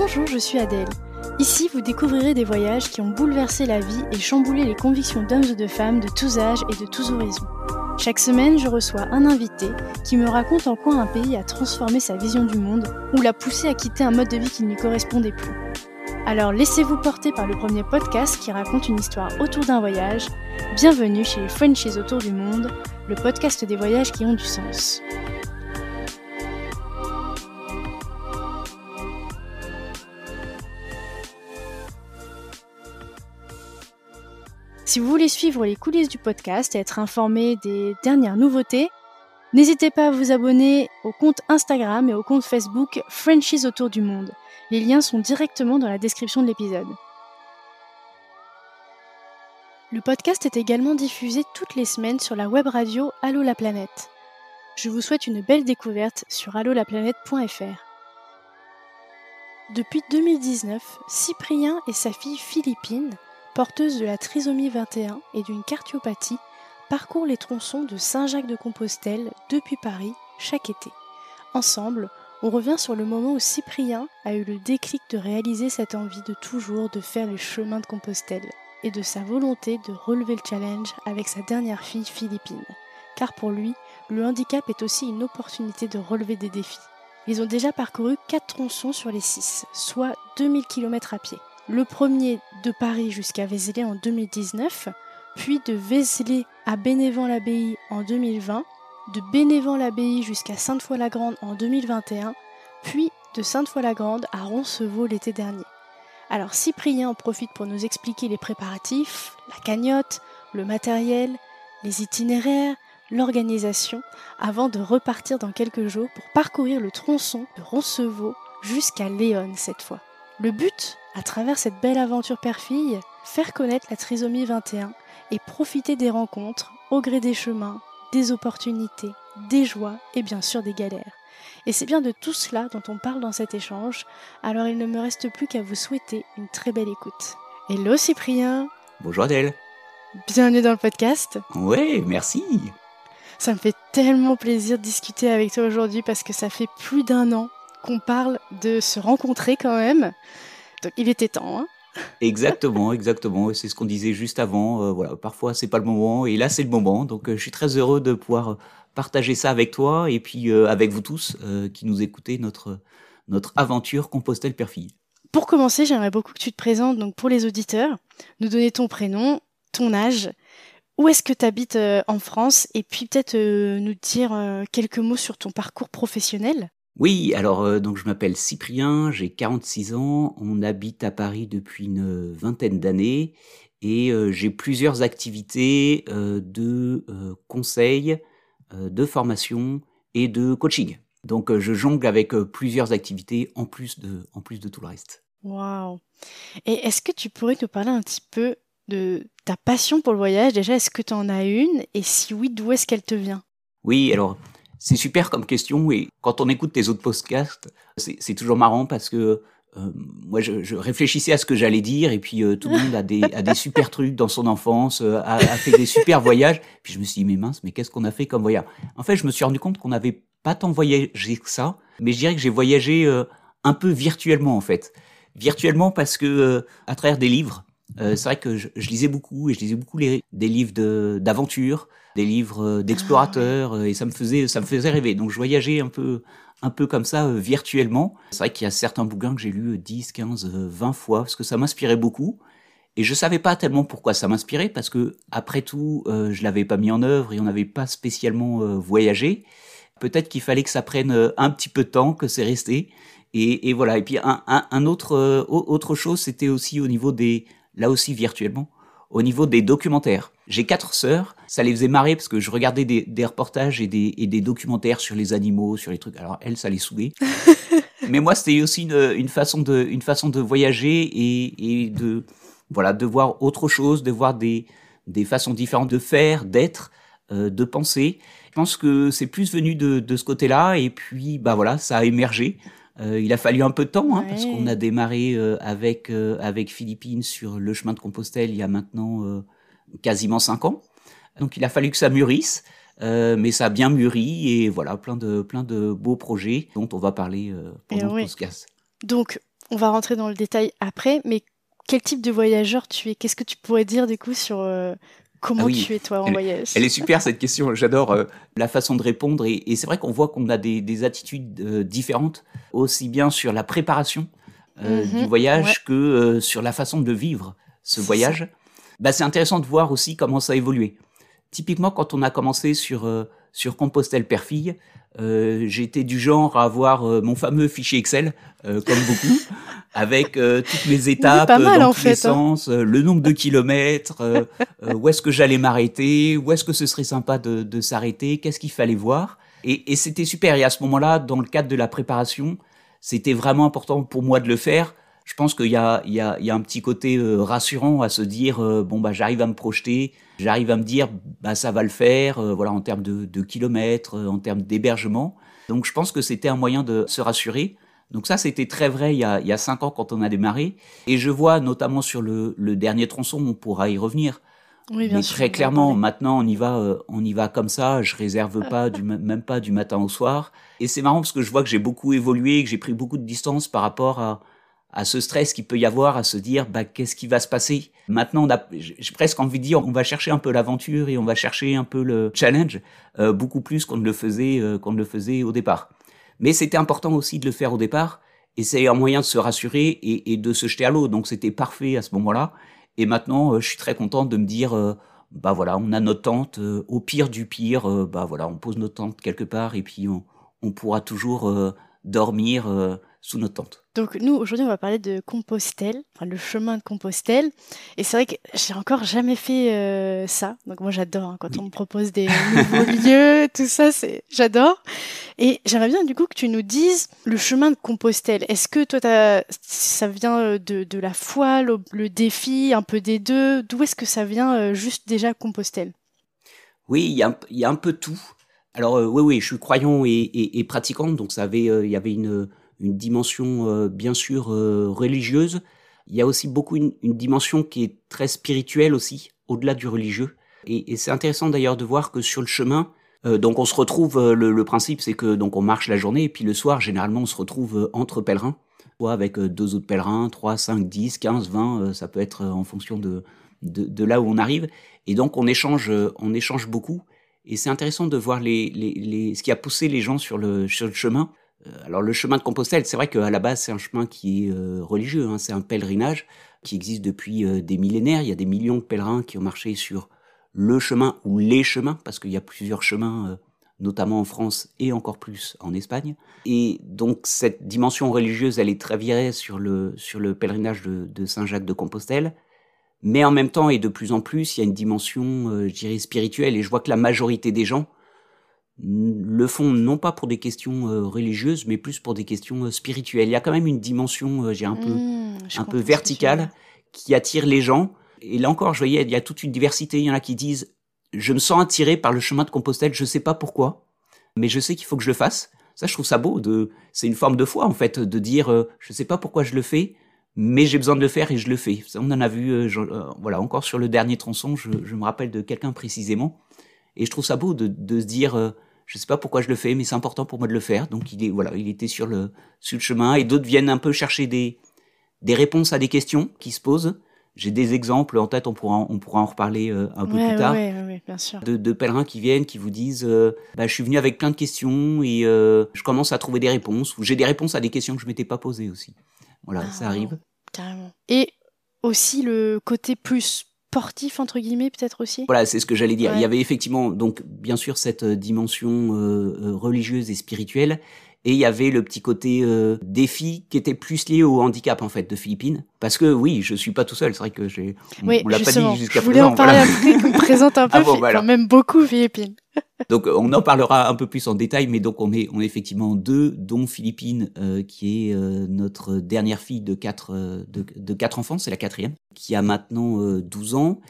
Bonjour, je suis Adèle. Ici, vous découvrirez des voyages qui ont bouleversé la vie et chamboulé les convictions d'hommes et de femmes de tous âges et de tous horizons. Chaque semaine, je reçois un invité qui me raconte en quoi un pays a transformé sa vision du monde ou l'a poussé à quitter un mode de vie qui ne lui correspondait plus. Alors laissez-vous porter par le premier podcast qui raconte une histoire autour d'un voyage. Bienvenue chez les Frenchies autour du monde, le podcast des voyages qui ont du sens. Si vous voulez suivre les coulisses du podcast et être informé des dernières nouveautés, n'hésitez pas à vous abonner au compte Instagram et au compte Facebook Frenchies autour du monde. Les liens sont directement dans la description de l'épisode. Le podcast est également diffusé toutes les semaines sur la web radio Allo la planète. Je vous souhaite une belle découverte sur allolaplanète.fr. Depuis 2019, Cyprien et sa fille Philippine porteuse de la trisomie 21 et d'une cardiopathie, parcourt les tronçons de Saint-Jacques-de-Compostelle depuis Paris chaque été. Ensemble, on revient sur le moment où Cyprien a eu le déclic de réaliser cette envie de toujours de faire le chemin de Compostelle et de sa volonté de relever le challenge avec sa dernière fille Philippine. Car pour lui, le handicap est aussi une opportunité de relever des défis. Ils ont déjà parcouru 4 tronçons sur les 6, soit 2000 km à pied le premier de Paris jusqu'à Vézelay en 2019, puis de Vézelay à Bénévent-l'Abbaye en 2020, de Bénévent-l'Abbaye jusqu'à Sainte-Foy-la-Grande en 2021, puis de Sainte-Foy-la-Grande à Roncevaux l'été dernier. Alors Cyprien en profite pour nous expliquer les préparatifs, la cagnotte, le matériel, les itinéraires, l'organisation, avant de repartir dans quelques jours pour parcourir le tronçon de Roncevaux jusqu'à Léon cette fois. Le but, à travers cette belle aventure père-fille, faire connaître la trisomie 21 et profiter des rencontres au gré des chemins, des opportunités, des joies et bien sûr des galères. Et c'est bien de tout cela dont on parle dans cet échange, alors il ne me reste plus qu'à vous souhaiter une très belle écoute. Hello Cyprien Bonjour Adèle Bienvenue dans le podcast Ouais, merci Ça me fait tellement plaisir de discuter avec toi aujourd'hui parce que ça fait plus d'un an qu'on parle de se rencontrer quand même. Donc il était temps. Hein exactement, exactement. C'est ce qu'on disait juste avant. Euh, voilà, parfois c'est pas le moment et là c'est le moment. Donc euh, je suis très heureux de pouvoir partager ça avec toi et puis euh, avec vous tous qui nous écoutez notre notre aventure Compostelle Perfille. Pour commencer, j'aimerais beaucoup que tu te présentes donc pour les auditeurs, nous donner ton prénom, ton âge, où est-ce que tu habites en France et puis peut-être nous dire quelques mots sur ton parcours professionnel. Oui, alors euh, donc je m'appelle Cyprien, j'ai 46 ans, on habite à Paris depuis une vingtaine d'années et euh, j'ai plusieurs activités euh, de conseil, de formation et de coaching. Donc je jongle avec plusieurs activités en plus de, en plus de tout le reste. Waouh Et est-ce que tu pourrais nous parler un petit peu de ta passion pour le voyage? Déjà, est-ce que tu en as une? Et si oui, d'où est-ce qu'elle te vient? Oui, alors c'est super comme question et quand on écoute tes autres podcasts, c'est toujours marrant parce que euh, moi, je, je, réfléchissais à ce que j'allais dire et puis euh, tout le monde a des, a des super trucs dans son enfance, euh, a, a, fait des super voyages. Puis je me suis dit, mais mince, mais qu'est-ce qu'on a fait comme voyage? En fait, je me suis rendu compte qu'on n'avait pas tant voyagé que ça, mais je dirais que j'ai voyagé un peu virtuellement en fait. Virtuellement parce que à travers des livres, c'est vrai que je, je, lisais beaucoup et je lisais beaucoup les, des livres d'aventure, des livres euh, d'explorateurs ah, et ça me faisait ça me faisait rêver. Donc je voyageais un peu un peu comme ça euh, virtuellement. C'est vrai qu'il y a certains bouquins que j'ai lus 10, 15, 20 fois parce que ça m'inspirait beaucoup. Et je savais pas tellement pourquoi ça m'inspirait parce que après tout, euh, je l'avais pas mis en œuvre et on n'avait pas spécialement voyagé. Peut-être qu'il fallait que ça prenne un petit peu de temps, que c'est resté. Et, et, voilà. Et puis un, un, un autre autre chose, c'était aussi au niveau des là aussi virtuellement au niveau des documentaires. J'ai quatre sœurs, ça les faisait marrer parce que je regardais des, des reportages et des, et des, documentaires sur les animaux, sur les trucs. Alors elles, ça les soudait. Mais moi, c'était aussi une, une, façon de, une façon de voyager et, et, de, voilà, de voir autre chose, de voir des, des façons différentes de faire, d'être, euh, de penser. Je pense que c'est plus venu de, de ce côté-là et puis, bah voilà, ça a émergé. Euh, il a fallu un peu de temps, hein, parce qu'on a démarré euh, avec, euh, avec Philippines sur le chemin de Compostelle il y a maintenant quasiment cinq ans. Donc il a fallu que ça mûrisse, mais ça a bien mûri et voilà, plein de, plein de beaux projets dont on va parler pendant le podcast. Donc, on va rentrer dans le détail après, mais quel type de voyageur tu es? Qu'est-ce que tu pourrais dire du coup sur euh, comment ah tu es toi en voyage Elle est super cette question. J'adore euh, la façon de répondre et, c'est vrai qu'on voit qu'on a des, attitudes euh, différentes aussi bien sur la préparation mhm, du voyage que sur la façon de vivre ce voyage. Bah, c'est intéressant de voir aussi comment ça a évolué. Typiquement, quand on a commencé sur sur Compostelle Père-Fille, euh, j'étais du genre à avoir euh, mon fameux fichier Excel, euh, comme beaucoup, avec toutes mes étapes dans tous les hein. sens, le nombre de kilomètres, où est-ce que j'allais m'arrêter, où est-ce que ce serait sympa de, de s'arrêter, qu'est-ce qu'il fallait voir. Et, et c'était super. Et à ce moment-là, dans le cadre de la préparation, c'était vraiment important pour moi de le faire. Je pense qu'il y a, il y, a, il y a un petit côté rassurant à se dire bon bah j'arrive à me projeter, j'arrive à me dire bah ça va le faire, euh, voilà en termes de, kilomètres, euh, en termes d'hébergement. Donc je pense que c'était un moyen de se rassurer. Donc ça c'était très vrai il y, a, il y a cinq ans quand on a démarré. Et je vois notamment sur le, dernier tronçon, on pourra y revenir. Oui, bien Mais très clairement, maintenant on y va, euh, on y va comme ça. Je réserve pas du, même pas du matin au soir. Et c'est marrant parce que je vois que j'ai beaucoup évolué, que j'ai pris beaucoup de distance par rapport à, à ce stress qu'il peut y avoir, à se dire bah, qu'est-ce qui va se passer? Maintenant, j'ai presque envie de dire, on va chercher un peu l'aventure et on va chercher un peu le challenge, euh, beaucoup plus qu'on ne le faisait euh, qu'on ne le faisait au départ. Mais c'était important aussi de le faire au départ, et c'est un moyen de se rassurer et, et de se jeter à l'eau. Donc c'était parfait à ce moment-là. Et maintenant, euh, je suis très content de me dire, bah voilà, on a notre tente. au pire du pire, bah voilà, on pose notre tente quelque part et puis on, on pourra toujours dormir sous notre tente. Donc nous, aujourd'hui, on va parler de Compostelle, enfin, le chemin de Compostelle. Et c'est vrai que j'ai encore jamais fait euh, ça. Donc moi, j'adore hein, quand on me propose des nouveaux lieux, tout ça, c'est j'adore. Et j'aimerais bien du coup que tu nous dises le chemin de Compostelle. Est-ce que toi, ça vient euh, de, de la foi, le, défi, un peu des deux? D'où est-ce que ça vient euh, juste déjà Compostelle? Oui, il y a, y a, un peu tout. Alors oui, oui, je suis croyant et, et, et pratiquant, donc ça avait, il y avait une une dimension euh, bien sûr euh, religieuse. Il y a aussi beaucoup une, dimension qui est très spirituelle aussi, au-delà du religieux. Et, c'est intéressant d'ailleurs de voir que sur le chemin, euh, donc on se retrouve, le, principe c'est que donc on marche la journée et puis le soir généralement on se retrouve entre pèlerins, soit avec deux autres pèlerins, 3, 5, 10, 15, 20, ça peut être en fonction de, de, là où on arrive. Et donc on échange, on échange beaucoup. Et c'est intéressant de voir les, les, les, ce qui a poussé les gens sur le, sur le chemin. Euh, alors le chemin de Compostelle, c'est vrai qu'à la base c'est un chemin qui est euh, religieux, hein, c'est un pèlerinage qui existe depuis euh, des millénaires. Il y a des millions de pèlerins qui ont marché sur le chemin ou les chemins, parce qu'il y a plusieurs chemins, notamment en France et encore plus en Espagne. Et donc cette dimension religieuse, elle est très virée sur le, sur le pèlerinage de, de Saint-Jacques de Compostelle. Mais en même temps, et de plus en plus, il y a une dimension, je dirais, spirituelle. Et je vois que la majorité des gens le font non pas pour des questions euh, religieuses, mais plus pour des questions euh, spirituelles. Il y a quand même une dimension, euh, j'ai un peu, mmh, un peu verticale, qui attire les gens. Et là encore, je voyais, il y a toute une diversité. Il y en a qui disent, je me sens attiré par le chemin de Compostelle, je sais pas pourquoi, mais je sais qu'il faut que je le fasse. Ça, je trouve ça beau. De, c'est une forme de foi en fait, de dire, je sais pas pourquoi je le fais, mais j'ai besoin de le faire et je le fais. on en a vu, voilà, encore sur le dernier tronçon, je, me rappelle de quelqu'un précisément, et je trouve ça beau de, de se dire je sais pas pourquoi je le fais, mais c'est important pour moi de le faire. Donc il est voilà, il était sur le sur le chemin et d'autres viennent un peu chercher des des réponses à des questions qui se posent. J'ai des exemples en tête, on pourra on pourra en reparler euh, un peu plus tard. bien sûr. De, de, pèlerins qui viennent, qui vous disent, euh, bah, je suis venu avec plein de questions et euh, je commence à trouver des réponses. Ou j'ai des réponses à des questions que je m'étais pas posées aussi. Voilà, ah, ça arrive. Carrément. Et aussi le côté plus sportif entre guillemets peut-être aussi? Voilà, c'est ce que j'allais dire. Il y avait effectivement donc bien sûr cette euh, dimension euh, euh, religieuse et spirituelle et il y avait le petit côté défi qui était plus lié au handicap en fait de Philippines parce que oui je suis pas tout seul. C'est vrai que j'ai oui, on l'a pas dit jusqu'à présent je voulais en parler peu présente un ah peu ah quand même beaucoup Philippines donc on en parlera un peu plus en détail, mais donc on est, on est effectivement deux, dont Philippine, euh, qui est euh, notre dernière fille de quatre, euh, de, quatre enfants, c'est la quatrième, qui a maintenant 12 ans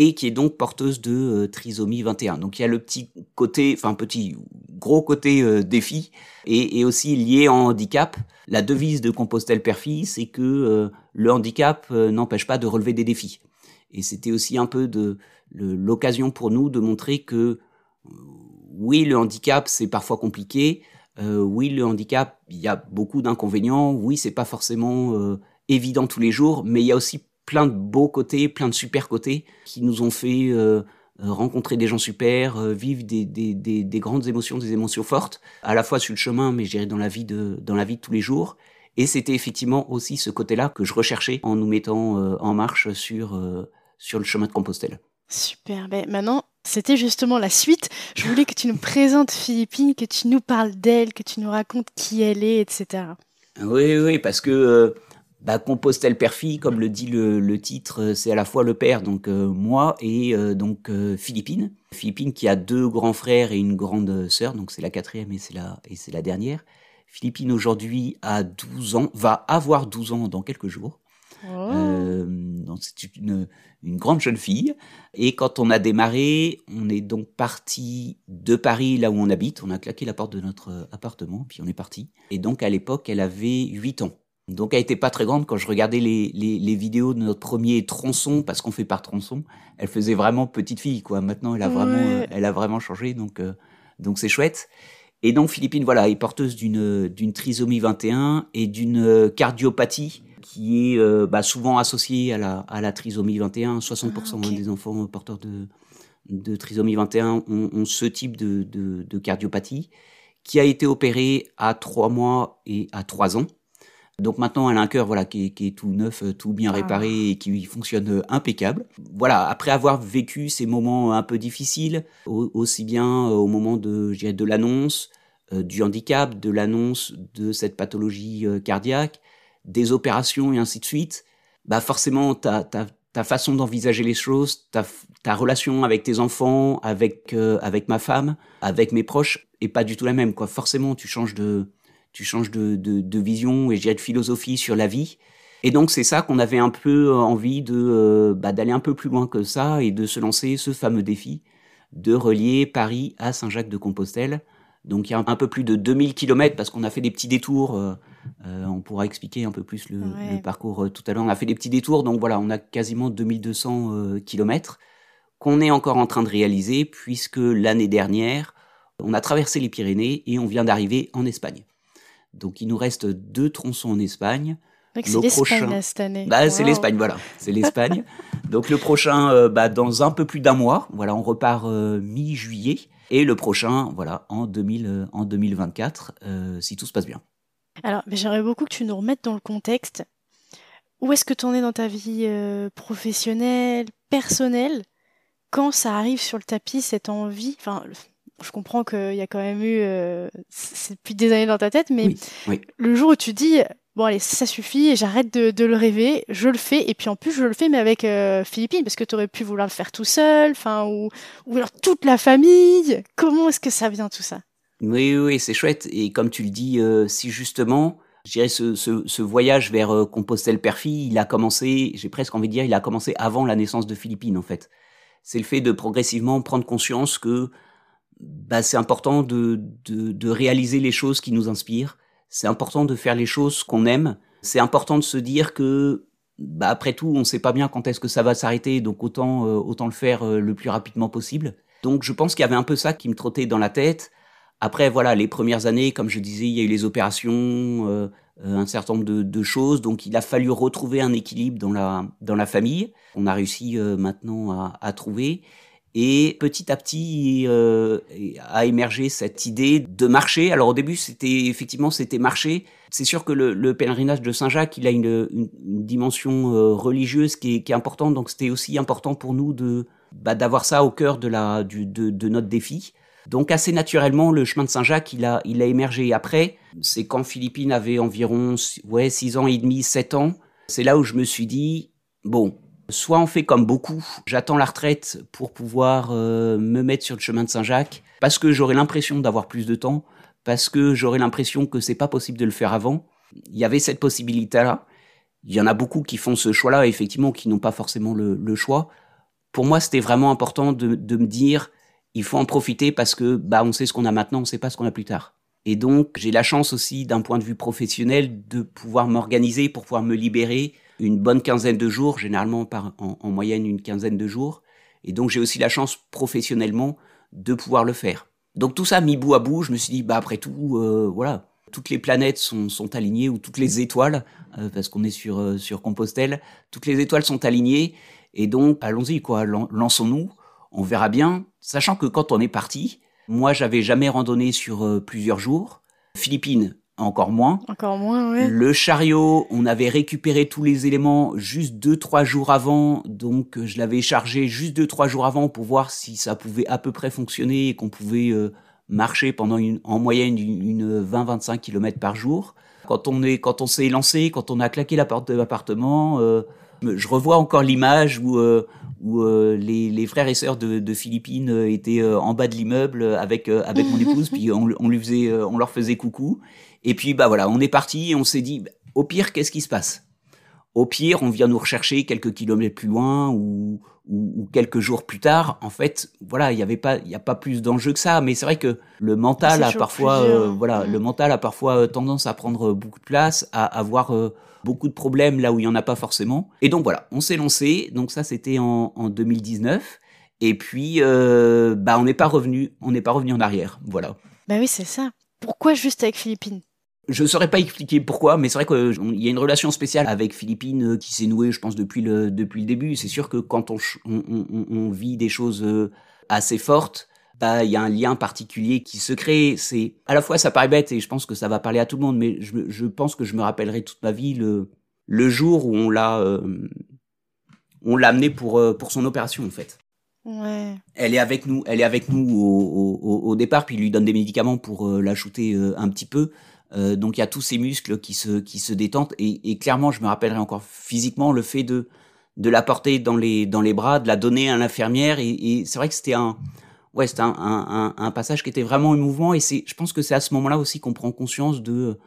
et qui est donc porteuse de trisomie 21. Donc il y a le petit côté, enfin petit, gros côté défi, et, et, aussi lié en handicap. La devise de Compostelle Perfille, c'est que le handicap n'empêche pas de relever des défis. Et c'était aussi un peu de l'occasion pour nous de montrer que oui, le handicap, c'est parfois compliqué, Euh, oui, le handicap, il y a beaucoup d'inconvénients. Oui, c'est pas forcément euh, évident tous les jours, mais il y a aussi plein de beaux côtés, plein de super côtés qui nous ont fait euh, rencontrer des gens super, vivre des, des, des, des, grandes émotions, des émotions fortes, à la fois sur le chemin, mais je dirais dans la vie de dans la vie de tous les jours. Et c'était effectivement aussi ce côté-là que je recherchais en nous mettant en marche sur sur le chemin de Compostelle. Super. Ben maintenant, c'était justement la suite. Je voulais que tu nous présentes Philippine, que tu nous parles d'elle, que tu nous racontes qui elle est, etc. Oui, oui, parce que euh, bah, Compostelle Père-Fille, comme le dit le, titre, euh, c'est à la fois le père, donc euh, moi, et donc Philippine. Philippine qui a deux grands frères et une grande sœur, donc c'est la quatrième et c'est la, et c'est la dernière. Philippine aujourd'hui a 12 ans, va avoir 12 ans dans quelques jours. Oh. Euh, c'est une, une, grande jeune fille. Et quand on a démarré, on est donc parti de Paris, là où on habite. On a claqué la porte de notre appartement, puis on est parti. Et donc à l'époque, elle avait 8 ans. Donc elle était pas très grande quand je regardais les, les, les vidéos de notre premier tronçon, parce qu'on fait par tronçon. Elle faisait vraiment petite fille, quoi. Maintenant, elle a vraiment, elle a vraiment changé, donc euh, donc c'est chouette. Et donc Philippine, voilà, est porteuse d'une d'une trisomie 21 et d'une cardiopathie qui est euh, bah, souvent associé à la, à la trisomie 21. 60% ah, des enfants porteurs de, de trisomie 21 ont, ce type de, de, de, cardiopathie, qui a été opéré à 3 mois et à 3 ans. Donc maintenant, elle a un cœur voilà, qui, est, qui est tout neuf, tout bien ah. réparé et qui fonctionne impeccable. Voilà, après avoir vécu ces moments un peu difficiles, aussi bien au moment de, de l'annonce, euh, du handicap, de l'annonce de cette pathologie euh, cardiaque, des opérations et ainsi de suite, bah forcément ta, ta, ta façon d'envisager les choses, ta, ta relation avec tes enfants, avec euh, avec ma femme, avec mes proches est pas du tout la même quoi. Forcément, tu changes de tu changes de, de, de vision et j'ai de philosophie sur la vie. Et donc c'est ça qu'on avait un peu envie de euh, bah, d'aller un peu plus loin que ça et de se lancer ce fameux défi de relier Paris à Saint-Jacques-de-Compostelle donc il y a un peu plus de 2000 km parce qu'on a fait des petits détours. Euh, euh, on pourra expliquer un peu plus le, parcours euh, tout à l'heure. On a fait des petits détours, donc voilà, on a quasiment 2200 km qu'on est encore en train de réaliser puisque l'année dernière, on a traversé les Pyrénées et on vient d'arriver en Espagne. Donc il nous reste deux tronçons en Espagne. C'est l'Espagne cette année. Bah, C'est l'Espagne, voilà. C'est l'Espagne. Donc le prochain, bah, dans un peu plus d'un mois. Voilà, on repart mi-juillet. Et le prochain, voilà, en, 2000, euh, en 2024, euh, si tout se passe bien. Alors, j'aimerais beaucoup que tu nous remettes dans le contexte. Où est-ce que tu en es dans ta vie euh, professionnelle, personnelle, quand ça arrive sur le tapis, cette envie Enfin, je comprends qu'il y a quand même eu. c'est depuis des années dans ta tête, mais le jour où tu dis bon allez ça suffit j'arrête de, le rêver je le fais et puis en plus je le fais mais avec euh, Philippine parce que tu aurais pu vouloir le faire tout seul enfin ou ou alors toute la famille. Comment est-ce que ça vient tout ça? Oui oui c'est chouette. Et comme tu le dis euh, si justement je dirais ce, ce, voyage vers euh, Compostelle Perfie il a commencé j'ai presque envie de dire il a commencé avant la naissance de Philippine en fait. C'est le fait de progressivement prendre conscience que bah, c'est important de, de, de réaliser les choses qui nous inspirent c'est important de faire les choses qu'on aime. C'est important de se dire que, bah, après tout, on ne sait pas bien quand est-ce que ça va s'arrêter, donc autant, euh, autant le faire euh, le plus rapidement possible. Donc je pense qu'il y avait un peu ça qui me trottait dans la tête. Après, voilà, les premières années, comme je disais, il y a eu les opérations, euh, un certain nombre de, de, choses. Donc, il a fallu retrouver un équilibre dans la dans la famille. On a réussi maintenant à, à, trouver. Et petit à petit euh, a émergé cette idée de marcher. Alors au début, c'était effectivement c'était marcher. C'est sûr que le, le, pèlerinage de Saint-Jacques, il a une, dimension euh, religieuse qui est, importante. Donc c'était aussi important pour nous de bah, d'avoir ça au cœur de la du, de, notre défi. Donc assez naturellement, le chemin de Saint-Jacques, il a il a émergé. Après, c'est quand Philippine avait environ ouais six ans et demi, sept ans. C'est là où je me suis dit bon, Soit on fait comme beaucoup, j'attends la retraite pour pouvoir euh, me mettre sur le chemin de Saint-Jacques, parce que j'aurai l'impression d'avoir plus de temps, parce que j'aurai l'impression que c'est pas possible de le faire avant. Il y avait cette possibilité-là. Il y en a beaucoup qui font ce choix-là, effectivement, qui n'ont pas forcément le, choix. Pour moi, c'était vraiment important de, de, me dire, il faut en profiter parce que bah on sait ce qu'on a maintenant, on sait pas ce qu'on a plus tard. Et donc, j'ai la chance aussi, d'un point de vue professionnel, de pouvoir m'organiser pour pouvoir me libérer une bonne quinzaine de jours, généralement par, en, moyenne une quinzaine de jours. Et donc j'ai aussi la chance professionnellement de pouvoir le faire. Donc tout ça mis bout à bout, je me suis dit, bah après tout, euh, voilà, toutes les planètes sont, sont alignées, ou toutes les étoiles, euh, parce qu'on est sur, euh, sur Compostelle, toutes les étoiles sont alignées, et donc allons-y, quoi, lançons-nous, on verra bien, sachant que quand on est parti, moi j'avais jamais randonné sur plusieurs jours, Philippines, encore moins. Encore moins, oui. Le chariot, on avait récupéré tous les éléments juste deux, trois jours avant. Donc, euh, je l'avais chargé juste deux, trois jours avant pour voir si ça pouvait à peu près fonctionner et qu'on pouvait euh, marcher pendant une, en moyenne une, 20-25 km par jour. Quand on est, quand on s'est lancé, quand on a claqué la porte de l'appartement, euh, je revois encore l'image où, où les, les, frères et sœurs de, de Philippines étaient en bas de l'immeuble avec avec mon épouse, puis on, on lui faisait, on leur faisait coucou. Et puis, bah voilà, on est parti et on s'est dit, au pire, qu'est-ce qui se passe? Au pire, on vient nous rechercher quelques kilomètres plus loin ou, ou, quelques jours plus tard. En fait, voilà, il n'y avait pas, il a pas plus d'enjeu que ça. Mais c'est vrai que le mental a parfois, euh, voilà, le mental a parfois euh, tendance à prendre beaucoup de place, à avoir euh, beaucoup de problèmes là où il y en a pas forcément. Et donc voilà, on s'est lancé. Donc ça, c'était en, en 2019. Et puis, bah, on n'est pas revenu, on n'est pas revenu en arrière. Voilà. Bah oui, c'est ça. Pourquoi juste avec Philippines je ne saurais pas expliquer pourquoi, mais c'est vrai qu'il y a une relation spéciale avec Philippines euh, qui s'est nouée, je pense, depuis le, depuis le début. C'est sûr que quand on, on, on, vit des choses euh, assez fortes, bah, il y a un lien particulier qui se crée. C'est à la fois ça paraît bête et je pense que ça va parler à tout le monde, mais je, je pense que je me rappellerai toute ma vie le, le jour où on l'a euh, on l'a amené pour pour son opération en fait. Ouais. Elle est avec nous, elle est avec nous au, au, au départ, puis il lui donne des médicaments pour l'ajouter un petit peu. Euh, donc il y a tous ces muscles qui se qui se détendent. Et, et, clairement je me rappellerai encore physiquement le fait de de la porter dans les dans les bras, de la donner à l'infirmière. Et, et c'est vrai que c'était un ouais un, un, un, passage qui était vraiment émouvant. Et c'est je pense que c'est à ce moment-là aussi qu'on prend conscience de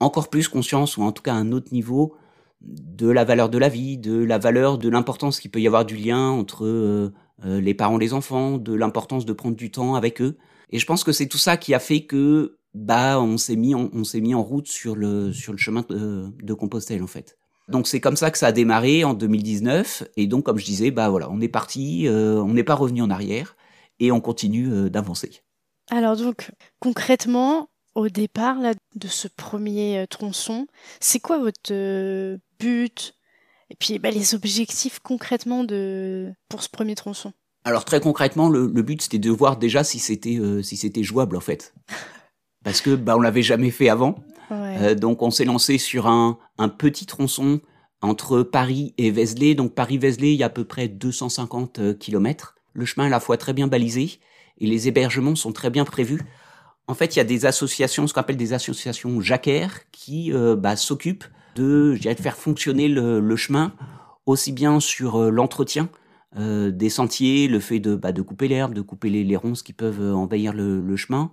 encore plus conscience ou en tout cas un autre niveau de la valeur de la vie, de la valeur de l'importance qu'il peut y avoir du lien entre euh, euh, les parents les enfants, de l'importance de prendre du temps avec eux. Et je pense que c'est tout ça qui a fait que bah on s'est mis on s'est mis en route sur le sur le chemin de, Compostelle en fait. Donc c'est comme ça que ça a démarré en 2019 et donc comme je disais bah voilà on est parti euh, on n'est pas revenu en arrière et on continue euh, d'avancer. Alors donc concrètement au départ là, de ce premier euh, tronçon c'est quoi votre but et puis bah, les objectifs concrètement de pour ce premier tronçon? Alors très concrètement, le, le but c'était de voir déjà si c'était si c'était jouable en fait. parce que bah, on l'avait jamais fait avant. Euh, donc on s'est lancé sur un, un, petit tronçon entre Paris et Vézelay. Donc Paris-Vézelay, il y a à peu près 250 euh, km. Le chemin est à la fois très bien balisé et les hébergements sont très bien prévus. En fait, il y a des associations, ce qu'on appelle des associations jacquaires, qui euh, bah, s'occupent de, je dirais, de faire fonctionner le, le chemin aussi bien sur euh, l'entretien euh, des sentiers, le fait de, bah, de couper l'herbe, de couper les, les, ronces qui peuvent envahir le, le chemin,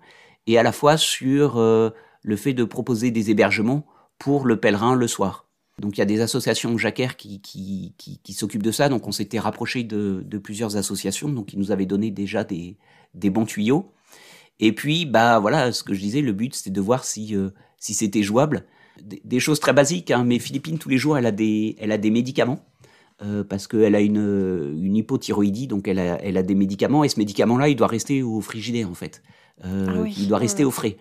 et à la fois sur euh, le fait de proposer des hébergements pour le pèlerin le soir. Donc il y a des associations jacquaires qui, s'occupent de ça, donc on s'était rapproché de, plusieurs associations, donc qui nous avaient donné déjà des, bons tuyaux. Et puis, bah voilà, ce que je disais, le but c'était de voir si, euh, c'était jouable. Des, choses très basiques, hein, mais Philippine, tous les jours, elle a des, médicaments. Euh, parce qu'elle a une, hypothyroïdie, donc elle a, elle a des médicaments, et ce médicament-là, il doit rester au frigidaire, en fait. Euh, ah il doit rester au frais.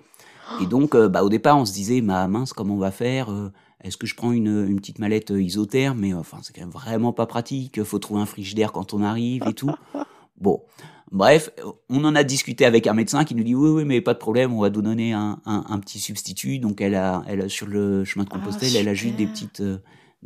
Et donc, euh, bah, au départ, on se disait, ma mince, comment on va faire euh, Est-ce que je prends une, une petite mallette isotherme Mais enfin, c'est quand même vraiment pas pratique. Faut trouver un frigidaire quand on arrive et tout. Bon, bref, on en a discuté avec un médecin qui nous dit oui, oui, mais pas de problème, on va nous donner un, un, un petit substitut. Donc, elle a, elle a sur le chemin de ah, Compostelle, elle a juste des petites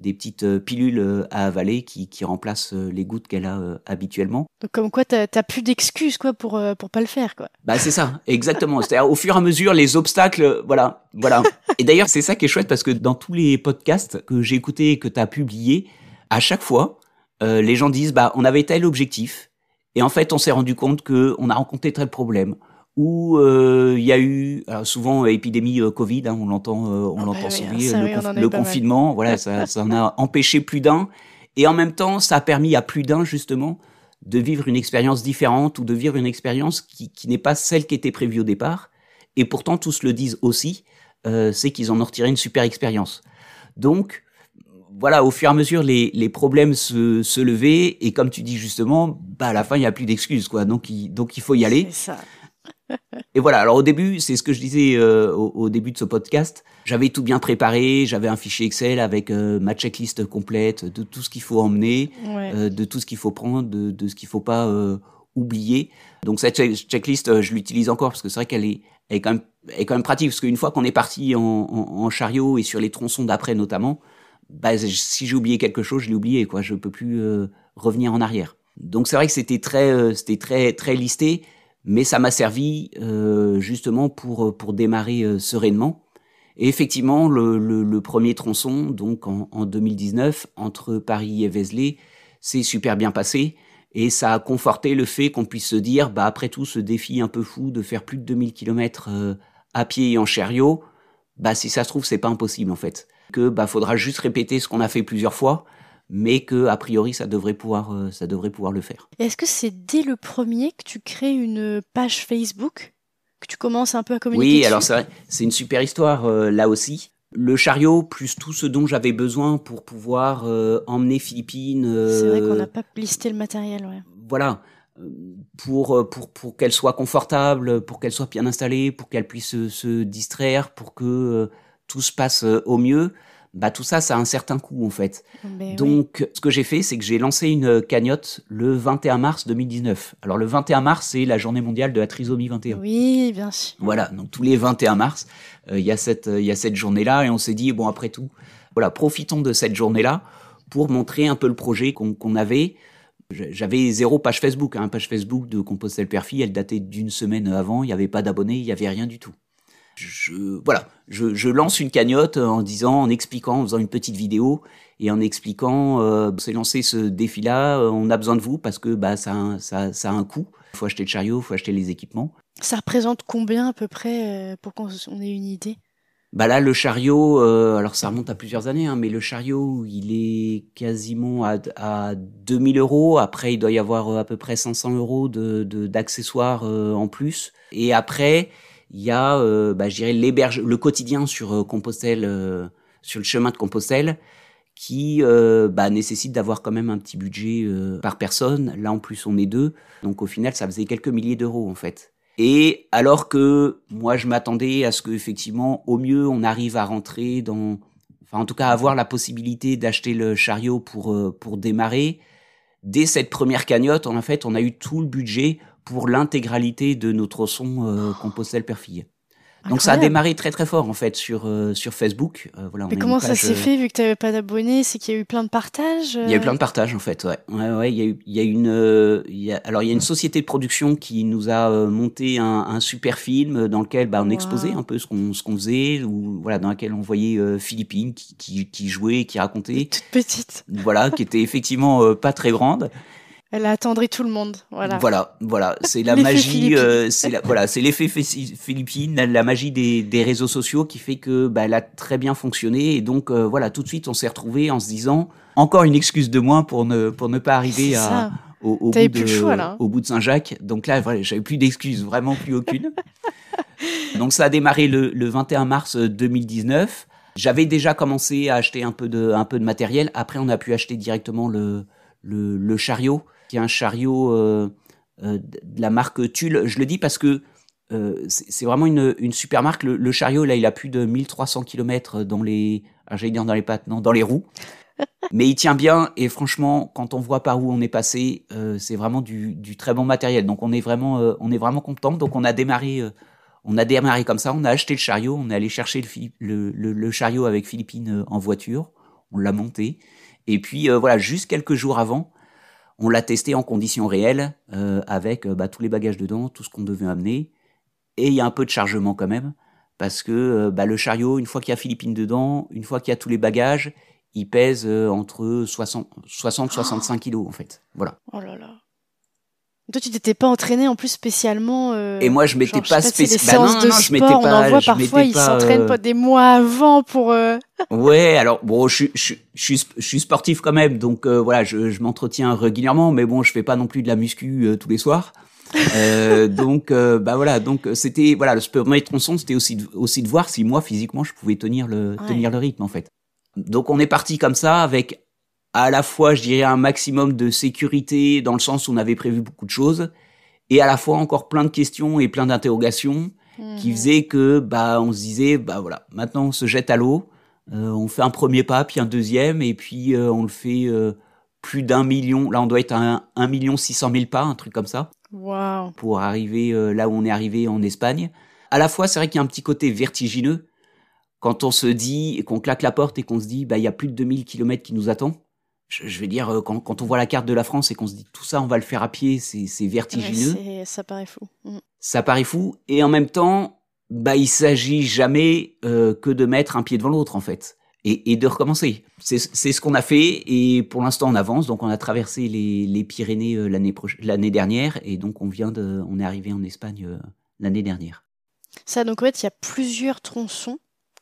des petites euh, pilules euh, à avaler qui, qui remplacent euh, les gouttes qu'elle a habituellement. Donc comme quoi, t'as plus d'excuses quoi pour pour pas le faire quoi. Bah c'est ça, exactement. C'est-à-dire au fur et à mesure, les obstacles, voilà, voilà. Et d'ailleurs, c'est ça qui est chouette parce que dans tous les podcasts que j'ai écoutés et que t'as publiés, à chaque fois, les gens disent bah on avait tel objectif et en fait on s'est rendu compte que on a rencontré tel problème où euh, il y a eu alors souvent épidémie euh, Covid, hein, on l'entend, euh, on ah l'entend bah le, confinement, voilà, ça, ça en a empêché plus d'un, et en même temps, ça a permis à plus d'un justement de vivre une expérience différente ou de vivre une expérience qui, qui n'est pas celle qui était prévue au départ, et pourtant tous le disent aussi, c'est qu'ils en ont retiré une super expérience. Donc voilà, au fur et à mesure, les, les problèmes se, se levaient, et comme tu dis justement, bah à la fin il n'y a plus d'excuses quoi, donc il, donc il faut y aller. Ça. Et voilà, alors au début, c'est ce que je disais euh, au, début de ce podcast, j'avais tout bien préparé, j'avais un fichier Excel avec euh, ma checklist complète de tout ce qu'il faut emmener, euh, de tout ce qu'il faut prendre, de, de ce qu'il faut pas oublier. Donc cette checklist, je l'utilise encore parce que c'est vrai qu'elle est, elle est, quand même, est quand même pratique, parce qu'une fois qu'on est parti en, en, en, chariot et sur les tronçons d'après notamment, bah, si j'ai oublié quelque chose, je l'ai oublié, quoi. Je peux plus revenir en arrière. Donc c'est vrai que c'était très, c'était très, très listé mais ça m'a servi euh, justement pour euh, pour démarrer euh, sereinement. Et effectivement, le, le, le premier tronçon, donc en, en, 2019, entre Paris et Vézelay, s'est super bien passé. Et ça a conforté le fait qu'on puisse se dire, bah après tout ce défi un peu fou de faire plus de 2000 km à pied et en chariot, bah si ça se trouve c'est pas impossible en fait. Que bah faudra juste répéter ce qu'on a fait plusieurs fois mais que a priori ça devrait pouvoir euh, ça devrait pouvoir le faire. Est-ce que c'est dès le premier que tu crées une page Facebook? Que tu commences un peu à communiquer Oui, alors c'est c'est une super histoire euh, là aussi. Le chariot plus tout ce dont j'avais besoin pour pouvoir euh, emmener Philippine. c'est vrai qu'on n'a pas listé le matériel, ouais. Voilà, pour pour pour qu'elle soit confortable, pour qu'elle soit bien installée, pour qu'elle puisse se, se distraire, pour que tout se passe au mieux bah tout ça, ça a un certain coût en fait. Ben Donc, ce que j'ai fait, c'est que j'ai lancé une cagnotte le 21 mars 2019. Alors, le 21 mars, c'est la journée mondiale de la trisomie 21. Oui, bien sûr. Voilà, donc tous les 21 mars, euh, il y a cette, il y a cette journée-là, et on s'est dit bon, après tout, voilà, profitons de cette journée-là pour montrer un peu le projet qu'on avait. J'avais zéro page Facebook, hein, page Facebook de Compostelle Perfit, elle datait d'une semaine avant, il n'y avait pas d'abonnés, il n'y avait rien du tout je, voilà, je, je, lance une cagnotte en disant, en expliquant, en faisant une petite vidéo et en expliquant, euh, c'est lancé ce défi-là, euh, on a besoin de vous parce que bah ça, a, ça, ça a un coût. Il faut acheter le chariot, il faut acheter les équipements. Ça représente combien à peu près euh, pour qu'on ait une idée? Bah là, le chariot, euh, alors ça remonte à plusieurs années, hein, mais le chariot, il est quasiment à, à 2000 euros. Après, il doit y avoir à peu près 500 euros de d'accessoires en plus. Et après, il y a, euh, bah, le quotidien sur euh, Compostelle, euh, sur le chemin de Compostelle, qui euh, bah, nécessite d'avoir quand même un petit budget par personne. Là, en plus, on est deux, donc au final, ça faisait quelques milliers d'euros en fait. Et alors que moi, je m'attendais à ce que effectivement, au mieux, on arrive à rentrer dans, enfin, en tout cas, avoir la possibilité d'acheter le chariot pour pour démarrer. Dès cette première cagnotte, en fait, on a eu tout le budget pour l'intégralité de notre son euh, Compostelle Perfille. Donc ça a démarré très très fort en fait sur euh, sur Facebook. Euh, voilà, Mais comment ça s'est fait vu que tu n'avais pas d'abonnés C'est qu'il y a eu plein de partages Il y a eu plein de partages en fait, ouais. Ouais, ouais il y a eu, il y a une, il y a, alors il y a une société de production qui nous a monté un, un, super film dans lequel bah, on exposait un peu ce qu'on qu'on faisait, ou voilà, dans lequel on voyait Philippine qui, qui, qui jouait, qui racontait. Toute petite. Voilà, qui était effectivement pas très grande. Elle a attendri tout le monde. Voilà. Voilà, voilà. C'est la magie. Euh, c'est la, voilà, c'est l'effet philippine, la, magie des, des, réseaux sociaux qui fait que bah, elle a très bien fonctionné et donc euh, voilà, tout de suite on s'est retrouvé en se disant encore une excuse de moins pour ne pour ne pas arriver à au, au, bout de, choix, au bout de Saint-Jacques. Donc là, voilà, j'avais plus d'excuses, vraiment plus aucune. donc ça a démarré le, le 21 mars 2019. J'avais déjà commencé à acheter un peu de un peu de matériel. Après, on a pu acheter directement le le, le chariot qui est un chariot euh, euh, de la marque Tulle. Je le dis parce que euh, c'est vraiment une, une, super marque. Le, chariot, là, il a plus de 1300 km dans les, j'allais dire dans les pattes, non, dans les roues. Mais il tient bien et franchement, quand on voit par où on est passé, c'est vraiment du, du, très bon matériel. Donc on est vraiment, on est vraiment content. Donc on a démarré, on a démarré comme ça. On a acheté le chariot, on est allé chercher le, le, le chariot avec Philippine en voiture. On l'a monté et puis voilà, juste quelques jours avant, on l'a testé en conditions réelles, euh, avec euh, bah, tous les bagages dedans, tout ce qu'on devait amener. Et il y a un peu de chargement quand même, parce que euh, bah, le chariot, une fois qu'il y a Philippine dedans, une fois qu'il y a tous les bagages, il pèse entre 60-65 kilos en fait. Voilà. Oh là là. Toi, tu t'étais pas entraîné en plus spécialement. Euh, et moi, je m'étais pas spécialement. Bah non, non, je m'étais pas. On en voit parfois, ils s'entraînent pas des mois avant pour. Euh... ouais, alors bon, je, je, je, suis, je suis sportif quand même, donc euh, voilà, je, m'entretiens régulièrement, mais bon, je fais pas non plus de la muscu euh, tous les soirs. euh, donc bah voilà donc c'était voilà le premier tronçon c'était aussi de, aussi de voir si moi physiquement je pouvais tenir le ouais. tenir le rythme en fait donc on est parti comme ça avec à la fois, je dirais, un maximum de sécurité dans le sens où on avait prévu beaucoup de choses, et à la fois encore plein de questions et plein d'interrogations qui Mhm. faisaient que bah on se disait bah voilà maintenant on se jette à l'eau, euh, on fait un premier pas puis un deuxième et puis euh, on le fait euh, plus d'un million. Là on doit être à un, million six cent mille pas, un truc comme ça, pour arriver là où on est arrivé en Espagne. À la fois c'est vrai qu'il y a un petit côté vertigineux quand on se dit qu'on claque la porte et qu'on se dit bah il y a plus de 2000 kilomètres qui nous attend. Je, je vais dire euh, quand, quand on voit la carte de la France et qu'on se dit tout ça on va le faire à pied, c'est vertigineux. Ouais, ça paraît fou. Mm. ça paraît fou. Et en même temps bah il s'agit jamais euh, que de mettre un pied devant l'autre en fait. Et, et de recommencer. C'est ce qu'on a fait et pour l'instant on avance. Donc on a traversé les, les Pyrénées euh, l'année dernière. Et donc on vient de on est arrivé en Espagne euh, l'année dernière. Ça, donc en fait, il y a plusieurs tronçons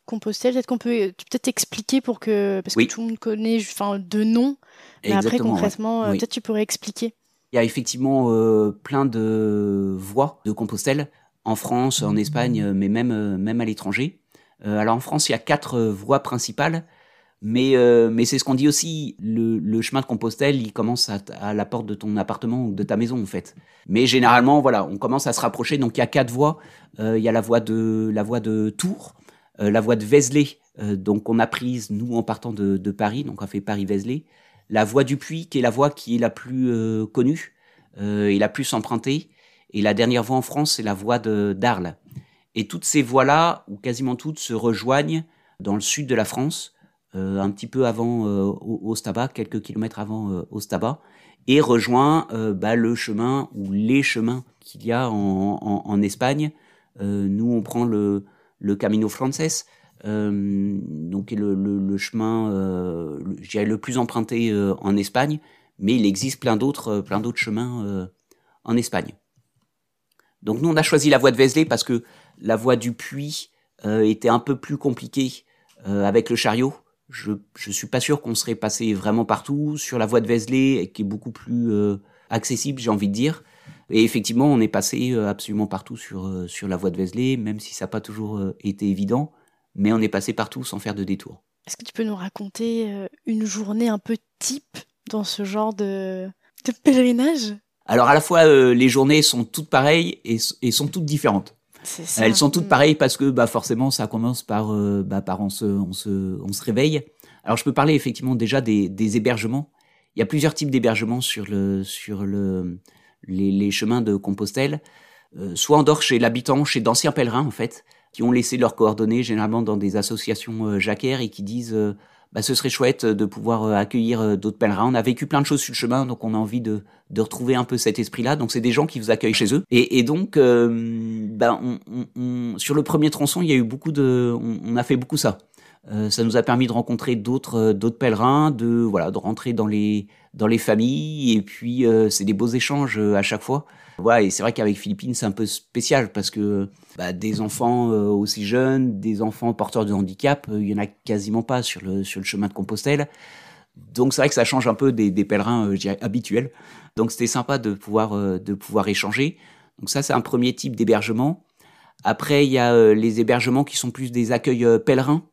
Compostelle. Peut-être qu'on peut peut-être expliquer pour que parce Oui. que tout le monde connaît, enfin, de nom. Mais après, Exactement, concrètement, euh, Oui. peut-être tu pourrais expliquer. Il y a effectivement euh, plein de voies de Compostelle en France, en Espagne, euh, mais même, même à l'étranger. Euh, alors en France, il y a quatre voies principales, mais, euh, mais c'est ce qu'on dit aussi. Le, le chemin de Compostelle, il commence à, à la porte de ton appartement ou de ta maison en fait. Mais généralement, voilà, on commence à se rapprocher. Donc il y a quatre voies. Euh, il y a la voie de la voie de Tours, la voie de Vézelay, euh, donc on a prise nous en partant de, Paris, donc on fait Paris-Vézelay la voie du Puy, qui est la voie qui est la plus euh, connue euh, et la plus empruntée. Et la dernière voie en France, c'est la voie d'Arles. Et toutes ces voies-là, ou quasiment toutes, se rejoignent dans le sud de la France, euh, un petit peu avant euh, Ostaba, quelques kilomètres avant euh, Ostaba, et rejoint euh, bah, le chemin ou les chemins qu'il y a en, en, en Espagne. Euh, nous, on prend le, le Camino Frances, euh, donc le, le, chemin, euh, le- le plus emprunté euh, en Espagne, mais il existe plein d'autres, chemins en Espagne. Donc nous, on a choisi la voie de Vézelay parce que la voie du euh, était un peu plus compliquée avec le chariot. Je je suis pas sûr qu'on serait passé vraiment partout sur la voie de Vézelay, qui est beaucoup plus accessible, j'ai envie de dire. Et effectivement, on est passé euh, absolument partout sur euh, sur la voie de Vézelay, même si ça n'a pas toujours euh, été évident, mais on est passé partout sans faire de détour. Est-ce que tu peux nous raconter une journée un peu type dans ce genre de, de pèlerinage? Alors à la fois, euh, les journées sont toutes pareilles et, sont toutes différentes. Ça. Elles sont toutes Mm. pareilles parce que bah, forcément, ça commence par, euh, bah, par on, se, on, se, on se réveille. Alors je peux parler effectivement déjà des, des hébergements. Il y a plusieurs types d'hébergements sur, le, sur le, les, chemins de Compostelle. Euh, soit on dort chez l'habitant, chez d'anciens pèlerins en fait, qui ont laissé leurs coordonnées généralement dans des associations euh, jacquaires et qui disent euh, bah, ce serait chouette de pouvoir accueillir d'autres pèlerins. On a vécu plein de choses sur le chemin, donc on a envie de, de retrouver un peu cet esprit-là. Donc c'est des gens qui vous accueillent chez eux. Et, donc, ben, on, sur le premier tronçon, il y a eu beaucoup de, on, a fait beaucoup ça. Ça nous a permis de rencontrer d'autres d'autres pèlerins, de voilà, de rentrer dans les dans les familles. Et puis euh, c'est des beaux échanges euh, à chaque fois. Voilà, et c'est vrai qu'avec Philippines, c'est un peu spécial parce que bah, des enfants euh, aussi jeunes, des enfants porteurs de handicap, il y en a quasiment pas sur le chemin de Compostelle. Donc c'est vrai que ça change un peu des, des pèlerins habituels. Donc c'était sympa de pouvoir de pouvoir échanger. Donc ça c'est un premier type d'hébergement. Après il y a les hébergements qui sont plus des accueils pèlerins.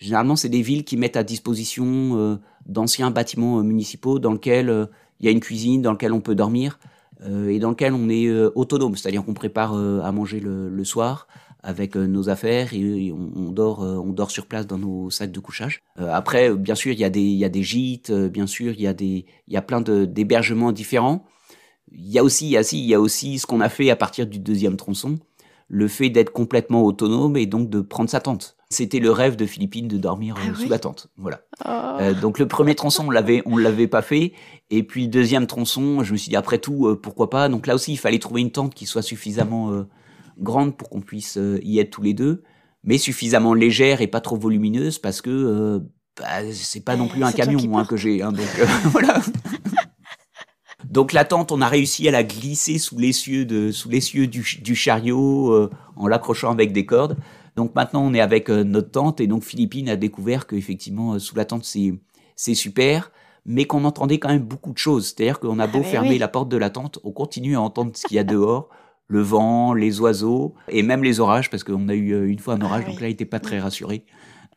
Généralement c'est des villes qui mettent à disposition euh, d'anciens bâtiments euh, municipaux dans lesquels euh, il y a une cuisine, dans lequel on peut dormir euh, et dans lequel on est autonome, c'est-à-dire qu'on prépare à manger le, le soir avec nos affaires et, on, dort on dort sur place dans nos sacs de couchage. Après bien sûr il y a des il y a des gîtes, bien sûr il y a des il y a plein d'hébergements différents. Il y a aussi il y a il y a aussi ce qu'on a fait à partir du deuxième tronçon, le fait d'être complètement autonome et donc de prendre sa tente. C'était le rêve de Philippine de dormir Ah euh, oui sous la tente. Voilà. Oh. Euh, donc le premier tronçon, on l'avait, on l'avait pas fait. Et puis le deuxième tronçon, je me suis dit après tout, euh, pourquoi pas? Donc là aussi, il fallait trouver une tente qui soit suffisamment euh, grande pour qu'on puisse y être tous les deux, mais suffisamment légère et pas trop volumineuse parce que bah, c'est pas non plus un camion hein, que j'ai. hein, donc voilà. Donc la tente, on a réussi à la glisser sous l'essieu du, du chariot euh, en l'accrochant avec des cordes. Donc maintenant on est avec euh, notre tente et donc Philippine a découvert que effectivement euh, sous la tente c'est super, mais qu'on entendait quand même beaucoup de choses. C'est-à-dire qu'on a Ah, beau mais fermer oui. la porte de la tente, on continue à entendre ce qu'il y a dehors, le vent, les oiseaux et même les orages parce qu'on a eu euh, une fois un Ah orage oui. donc là il était pas très rassuré.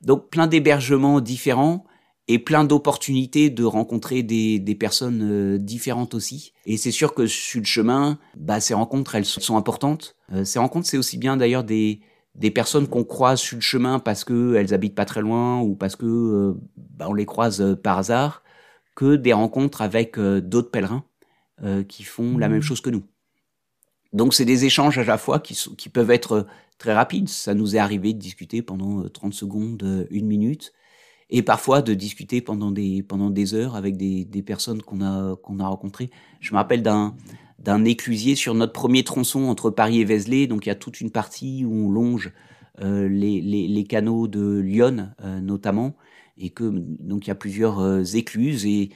Donc plein d'hébergements différents et plein d'opportunités de rencontrer des, des personnes différentes aussi. Et c'est sûr que sur le chemin, bah, ces rencontres, elles sont importantes. Ces rencontres, c'est aussi bien d'ailleurs des, des personnes qu'on croise sur le chemin parce qu'elles habitent pas très loin ou parce que euh, bah, on les croise par hasard, que des rencontres avec d'autres pèlerins qui font la même mmh. chose que nous. Donc c'est des échanges à la fois qui, qui peuvent être très rapides. Ça nous est arrivé de discuter pendant 30 secondes, une minute et parfois de discuter pendant des pendant des heures avec des, des personnes qu'on a qu'on a rencontrées. Je me rappelle d'un d'un éclusier sur notre premier tronçon entre Paris et Vézelay. Donc il y a toute une partie où on longe euh, les, les, les, canaux de Lyon euh, notamment, et que donc il y a plusieurs euh, écluses et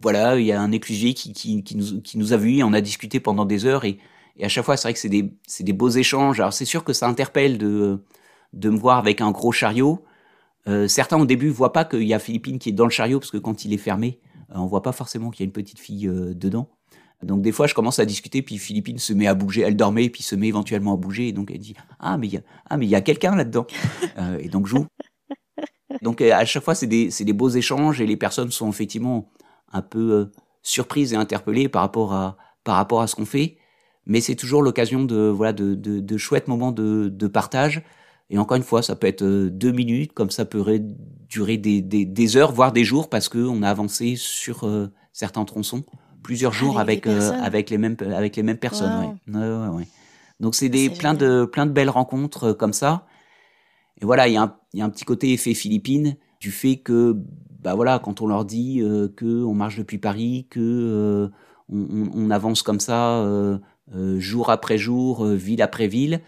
voilà, il y a un éclusier qui, qui, qui, nous, qui nous a vus, on a discuté pendant des heures et, et à chaque fois c'est vrai que c'est des, des beaux échanges. Alors c'est sûr que ça interpelle de, de me voir avec un gros chariot, euh, certains au début voient pas qu'il y a Philippine qui est dans le chariot parce que quand il est fermé, euh, on voit pas forcément qu'il y a une petite fille euh, dedans. Donc des fois, je commence à discuter, puis Philippine se met à bouger. Elle dormait, puis se met éventuellement à bouger. Et donc elle dit ah mais il y a ah mais il y a quelqu'un là-dedans. et donc joue. Donc à chaque fois, c'est des c'est des beaux échanges et les personnes sont effectivement un peu surprises et interpellées par rapport à par rapport à ce qu'on fait. Mais c'est toujours l'occasion de voilà de, de, de chouettes moments de, de partage et encore une fois, ça peut être euh, deux minutes, comme ça peut durer des, des, des heures, voire des jours, parce qu'on a avancé sur euh, certains tronçons plusieurs jours avec avec, euh, avec, les mêmes avec les mêmes personnes. Ouais. Ouais, ouais, Donc c'est des plein de plein de belles rencontres comme ça. Et voilà, il y, a un, y a un petit côté effet Philippines du fait que bah voilà, quand on leur dit que on marche depuis Paris, que on, on, on, avance comme ça jour après jour, ville après ville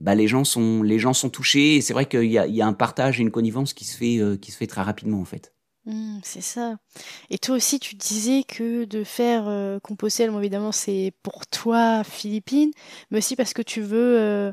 bah, les gens sont les gens sont touchés et c'est vrai qu'il y a, il y a un partage et une connivence qui se fait euh, qui se fait très rapidement en fait. Mmh, c'est ça. Et toi aussi, tu disais que de faire euh, Compostelle, évidemment, c'est pour toi, Philippine, mais aussi parce que tu veux euh,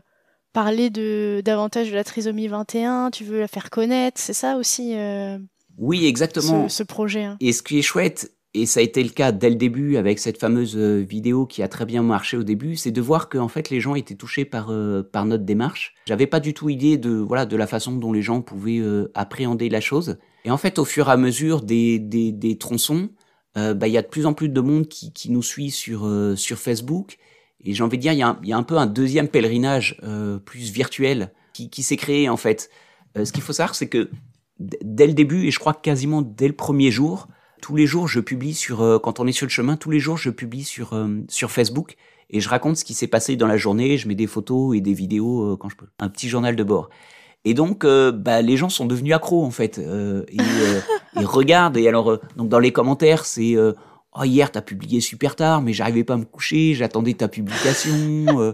parler de davantage de la trisomie 21, tu veux la faire connaître, c'est ça aussi euh, Oui, exactement. Ce, ce projet. Hein. Et ce qui est chouette, et ça a été le cas dès le début avec cette fameuse euh, vidéo qui a très bien marché au début, c'est de voir que en fait les gens étaient touchés par euh, par notre démarche. J'avais pas du tout idée de voilà de la façon dont les gens pouvaient euh, appréhender la chose. Et en fait, au fur et à mesure des des, tronçons, bah il y a de plus en plus de monde qui qui nous suit sur sur Facebook. Et j'ai envie de dire, il y y a un peu un deuxième pèlerinage plus virtuel qui qui s'est créé en fait. ce qu'il faut savoir, c'est que dès le début et je crois quasiment dès le premier jour tous les jours, je publie sur, euh, quand on est sur le chemin, tous les jours, je publie sur, euh, sur Facebook et je raconte ce qui s'est passé dans la journée. Je mets des photos et des vidéos euh, quand je peux. Un petit journal de bord. Et donc, bah, les gens sont devenus accros en fait. et, ils regardent. Et alors, donc dans les commentaires, c'est oh hier t'as publié super tard, mais j'arrivais pas à me coucher, j'attendais ta publication.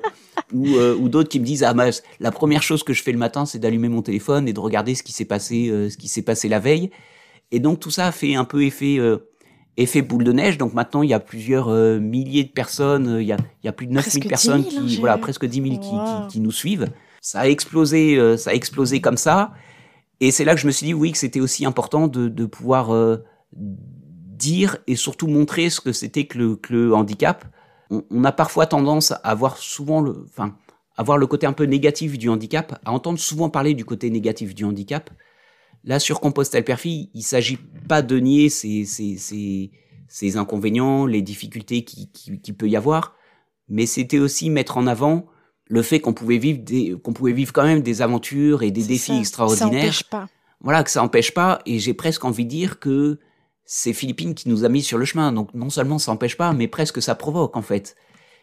ou, ou d'autres qui me disent ah bah, la première chose que je fais le matin, c'est d'allumer mon téléphone et de regarder ce qui s'est passé, ce qui s'est passé la veille. Et donc tout ça a fait un peu effet euh, effet boule de neige. Donc maintenant, il y a plusieurs euh, milliers de personnes, euh, il y a, il y a plus de 9000 personnes qui, voilà, presque 10 000 qui, qui, qui, nous suivent. Ça a explosé, ça a explosé comme ça. Et c'est là que je me suis dit, oui, que c'était aussi important de, de pouvoir dire et surtout montrer ce que c'était que le, que le handicap. On, a parfois tendance à voir souvent le, enfin, à voir le côté un peu négatif du handicap, à entendre souvent parler du côté négatif du handicap. Là, sur Compostelle-Perfil, il s'agit pas de nier ces inconvénients, les difficultés qui, qui, qui, peut y avoir, mais c'était aussi mettre en avant le fait qu'on pouvait vivre des, qu'on pouvait vivre quand même des aventures et des défis ça, extraordinaires. Ça pas. Voilà, que ça empêche pas. Et j'ai presque envie de dire que c'est Philippines qui nous a mis sur le chemin. Donc non seulement ça empêche pas, mais presque ça provoque en fait.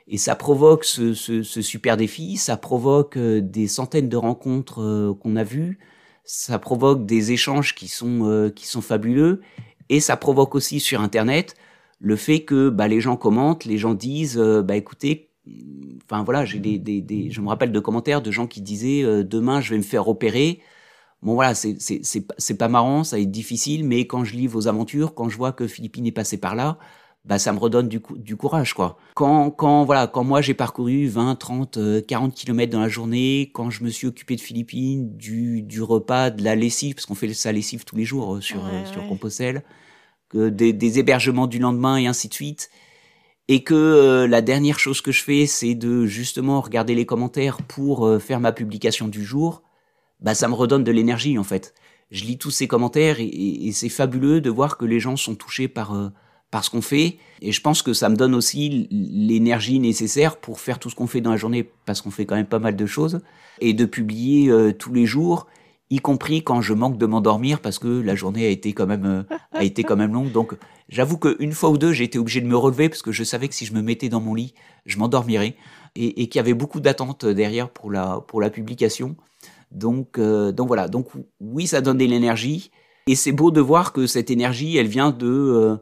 Et ça provoque ce, ce, ce super défi, ça provoque euh, des centaines de rencontres euh, qu'on a vues, ça provoque des échanges qui sont euh, qui sont fabuleux et ça provoque aussi sur internet le fait que bah, les gens commentent, les gens disent euh, bah écoutez enfin voilà, j'ai des, des, des, je me rappelle de commentaires de gens qui disaient euh, demain je vais me faire opérer. Bon voilà, c'est c'est pas marrant, ça va être difficile, mais quand je lis vos aventures, quand je vois que Philippine est passé par là, bah ça me redonne du, du courage quoi. Quand quand voilà, quand moi j'ai parcouru 20, 30, 40 kilomètres dans la journée, quand je me suis occupé de Philippines, du du repas, de la lessive parce qu'on fait sa lessive tous les jours euh, sur ouais, euh, sur ouais. Compostelle, que des, des, hébergements du lendemain et ainsi de suite. Et que euh, la dernière chose que je fais, c'est de justement regarder les commentaires pour euh, faire ma publication du jour. Bah, ça me redonne de l'énergie en fait. je lis tous ces commentaires et, c'est fabuleux de voir que les gens sont touchés par euh, par ce qu'on fait. Et je pense que ça me donne aussi l'énergie nécessaire pour faire tout ce qu'on fait dans la journée, parce qu'on fait quand même pas mal de choses, et de publier euh, tous les jours, y compris quand je manque de m'endormir, parce que la journée a été quand même euh, a été quand même longue. Donc j'avoue qu'une fois ou deux, j'ai été obligé de me relever parce que je savais que si je me mettais dans mon lit, je m'endormirais, et, qu'il y avait beaucoup d'attentes derrière pour la pour la publication. Donc, euh, donc voilà. Donc oui, ça donne de l'énergie. Et c'est beau de voir que cette énergie, elle vient de, euh,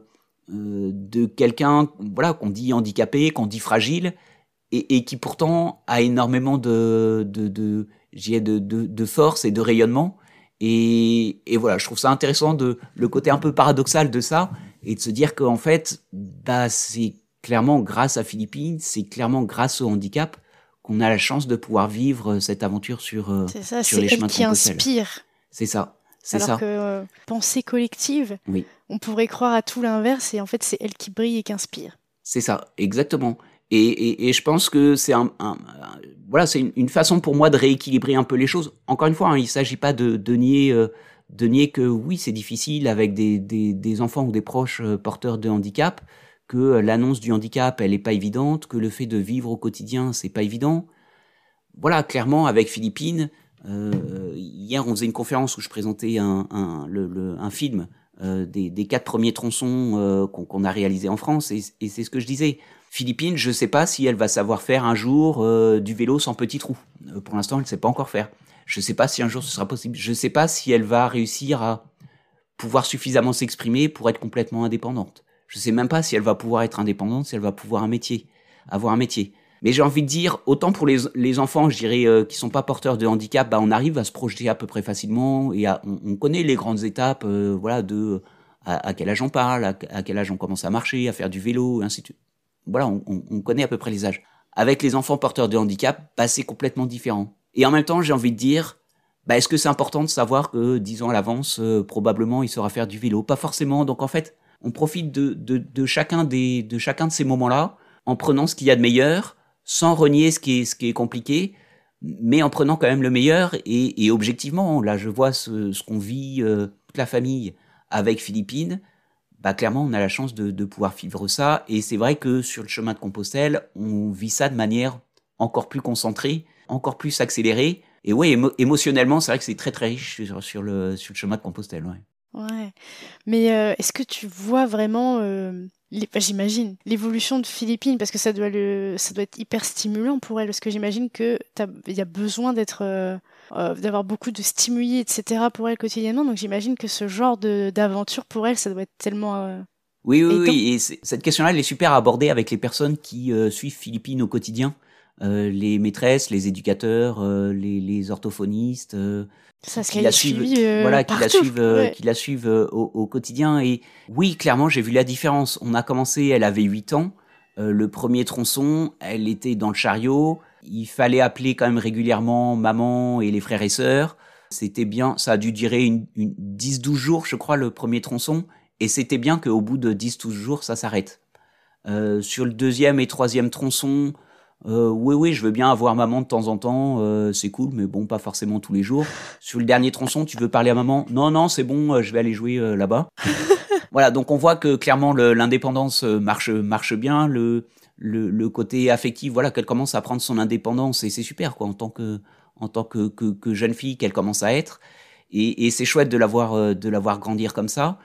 euh de quelqu'un voilà, qu'on dit handicapé, qu'on dit fragile, et, qui pourtant a énormément de, de, de, de, de force et de rayonnement. Et, et, voilà, je trouve ça intéressant de le côté un peu paradoxal de ça, et de se dire qu'en fait, bah, c'est clairement grâce à Philippines, c'est clairement grâce au handicap qu'on a la chance de pouvoir vivre euh, cette aventure sur, euh, ça, sur les chemins qui inspire. C'est ça. C'est Alors que euh, pensée collective, oui. on pourrait croire à tout l'inverse et en fait c'est elle qui brille et qui inspire. C'est ça, exactement. Et, et, et, je pense que c'est un, voilà, c'est une, façon pour moi de rééquilibrer un peu les choses. Encore une fois, hein, il ne s'agit pas de, de nier, que oui, c'est difficile avec des, des, enfants ou des proches porteurs de handicap que l'annonce du handicap, elle n'est pas évidente, que le fait de vivre au quotidien, c'est pas évident. Voilà, clairement, avec Philippine, euh, hier, on faisait une conférence où je présentais un, un, film euh, des, des, quatre premiers tronçons euh, qu'on a réalisés en France, et c'est ce que je disais. Philippine, je ne sais pas si elle va savoir faire un jour euh, du vélo sans petit trou. Euh, pour l'instant, elle ne sait pas encore faire. Je ne sais pas si un jour ce sera possible. Je ne sais pas si elle va réussir à pouvoir suffisamment s'exprimer pour être complètement indépendante. Je sais même pas si elle va pouvoir être indépendante, si elle va pouvoir un métier, avoir un métier. Mais j'ai envie de dire, autant pour les, enfants, je dirais, euh, qui sont pas porteurs de handicap, bah, on arrive à se projeter à peu près facilement et à, on, connaît les grandes étapes, euh, voilà, de à, quel âge on parle, à, quel âge on commence à marcher, à faire du vélo, et ainsi de suite. Voilà, on, on, connaît à peu près les âges. Avec les enfants porteurs de handicap, bah, c'est complètement différent. Et en même temps, j'ai envie de dire, bah, est-ce que c'est important de savoir que dix ans à l'avance, euh, probablement, il saura faire du vélo? Pas forcément. Donc en fait, on profite de, chacun de ces moments-là en prenant ce qu'il y a de meilleur, sans renier ce qui est, compliqué, mais en prenant quand même le meilleur. Et, objectivement, là, je vois ce, qu'on vit, euh, toute la famille, avec Philippines. Bah, clairement, on a la chance de, pouvoir vivre ça. Et c'est vrai que sur le chemin de Compostelle, on vit ça de manière encore plus concentrée, encore plus accélérée. Et oui, émotionnellement, c'est vrai que c'est très très riche sur, le, sur le chemin de Compostelle. Ouais. Ouais. Mais euh, est-ce que tu vois vraiment, euh, j'imagine, l'évolution de Philippine parce que ça doit le, ça doit être hyper stimulant pour elle parce que j'imagine que il y a besoin d'être, euh, d'avoir beaucoup de stimuli etc pour elle quotidiennement. Donc j'imagine que ce genre d'aventure pour elle, ça doit être tellement oui, oui, oui, et cette question-là, elle est super abordée avec les personnes qui suivent Philippine au quotidien. Euh, les maîtresses, les éducateurs, euh, les, les, orthophonistes, euh, qui la suivent, voilà, qui la suivent, qui la suivent au, au, quotidien. Et oui, clairement, j'ai vu la différence. On a commencé, elle avait 8 ans. le premier tronçon, elle était dans le chariot. Il fallait appeler quand même régulièrement maman et les frères et sœurs. C'était bien, ça a dû durer une, une 10-12 jours, je crois, le premier tronçon. Et c'était bien qu'au bout de 10-12 jours, ça s'arrête. Euh, sur le deuxième et troisième tronçon, euh, oui, oui, je veux bien avoir maman de temps en temps, euh, c'est cool, mais bon, pas forcément tous les jours. Sur le dernier tronçon, tu veux parler à maman? Non, non, c'est bon, je vais aller jouer là-bas. voilà, donc on voit que clairement l'indépendance marche marche bien, le, le, le côté affectif, voilà, qu'elle commence à prendre son indépendance et c'est super quoi, en tant que en tant que, que, que jeune fille qu'elle commence à être. Et, et c'est chouette de l'avoir de l'avoir grandir comme ça.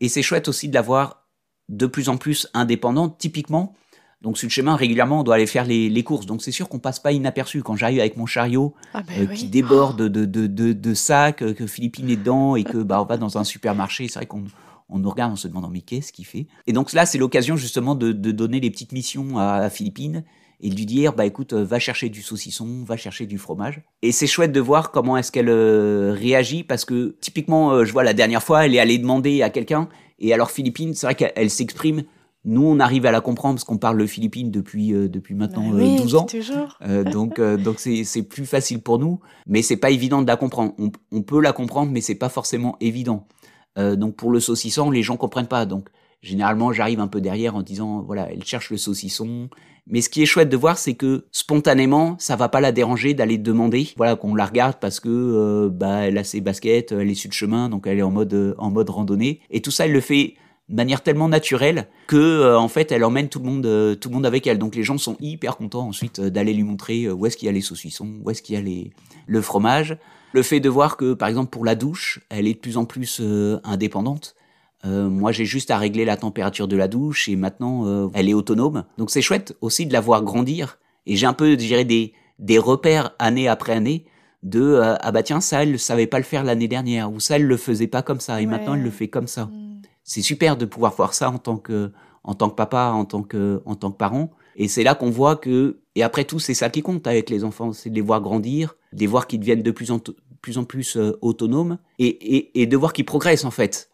Et c'est chouette aussi de l'avoir de plus en plus indépendante. Typiquement, donc sur le chemin, régulièrement, on doit aller faire les, les courses. Donc c'est sûr qu'on passe pas inaperçu. Quand j'arrive avec mon chariot ah ben euh, qui déborde de, de, de, de sacs, euh, que Philippine est dedans et que bah, on va dans un supermarché, c'est vrai qu'on on nous regarde en se demandant mais qu'est-ce qu'il fait? Et donc là, c'est l'occasion justement de, de, donner les petites missions à, à, Philippine et de lui dire bah écoute, euh, va chercher du saucisson, va chercher du fromage. Et c'est chouette de voir comment est-ce qu'elle réagit parce que typiquement, je vois la dernière fois, elle est allée demander à quelqu'un et alors Philippine, c'est vrai qu'elle s'exprime nous, on arrive à la comprendre parce qu'on parle le Philippines depuis euh, depuis maintenant 12 bah euh, ans. Toujours. Euh, donc donc c'est c'est plus facile pour nous, mais c'est pas évident de la comprendre. On, on peut la comprendre, mais c'est pas forcément évident. Donc pour le saucisson, les gens comprennent pas. Donc Généralement, j'arrive un peu derrière en disant, voilà, elle cherche le saucisson. Mais ce qui est chouette de voir, c'est que spontanément, ça va pas la déranger d'aller demander, voilà, qu'on la regarde parce que euh, bah elle a ses baskets, elle est sur le chemin, donc elle est en mode euh, en mode randonnée. Et tout ça, elle le fait de manière tellement naturelle que euh, en fait elle emmène tout le monde tout le monde avec elle donc les gens sont hyper contents ensuite d'aller lui montrer où est-ce qu'il y a les saucissons où est-ce qu'il y a les le fromage le fait de voir que par exemple pour la douche elle est de plus en plus indépendante euh, moi, j'ai juste à régler la température de la douche et maintenant, euh, elle est autonome. Donc, c'est chouette aussi de la voir grandir. Et j'ai un peu, je dirais, des, des repères année après année de euh, ah bah tiens, ça, elle ne savait pas le faire l'année dernière ou ça, elle le faisait pas comme ça et maintenant, elle le fait comme ça. Mm. C'est super de pouvoir voir ça en tant que en tant que papa, en tant que en tant que parent. Et c'est là qu'on voit que et après tout, c'est ça qui compte avec les enfants, c'est de les voir grandir, de les voir qu'ils deviennent de plus en plus en plus autonomes et, et, et de voir qu'ils progressent en fait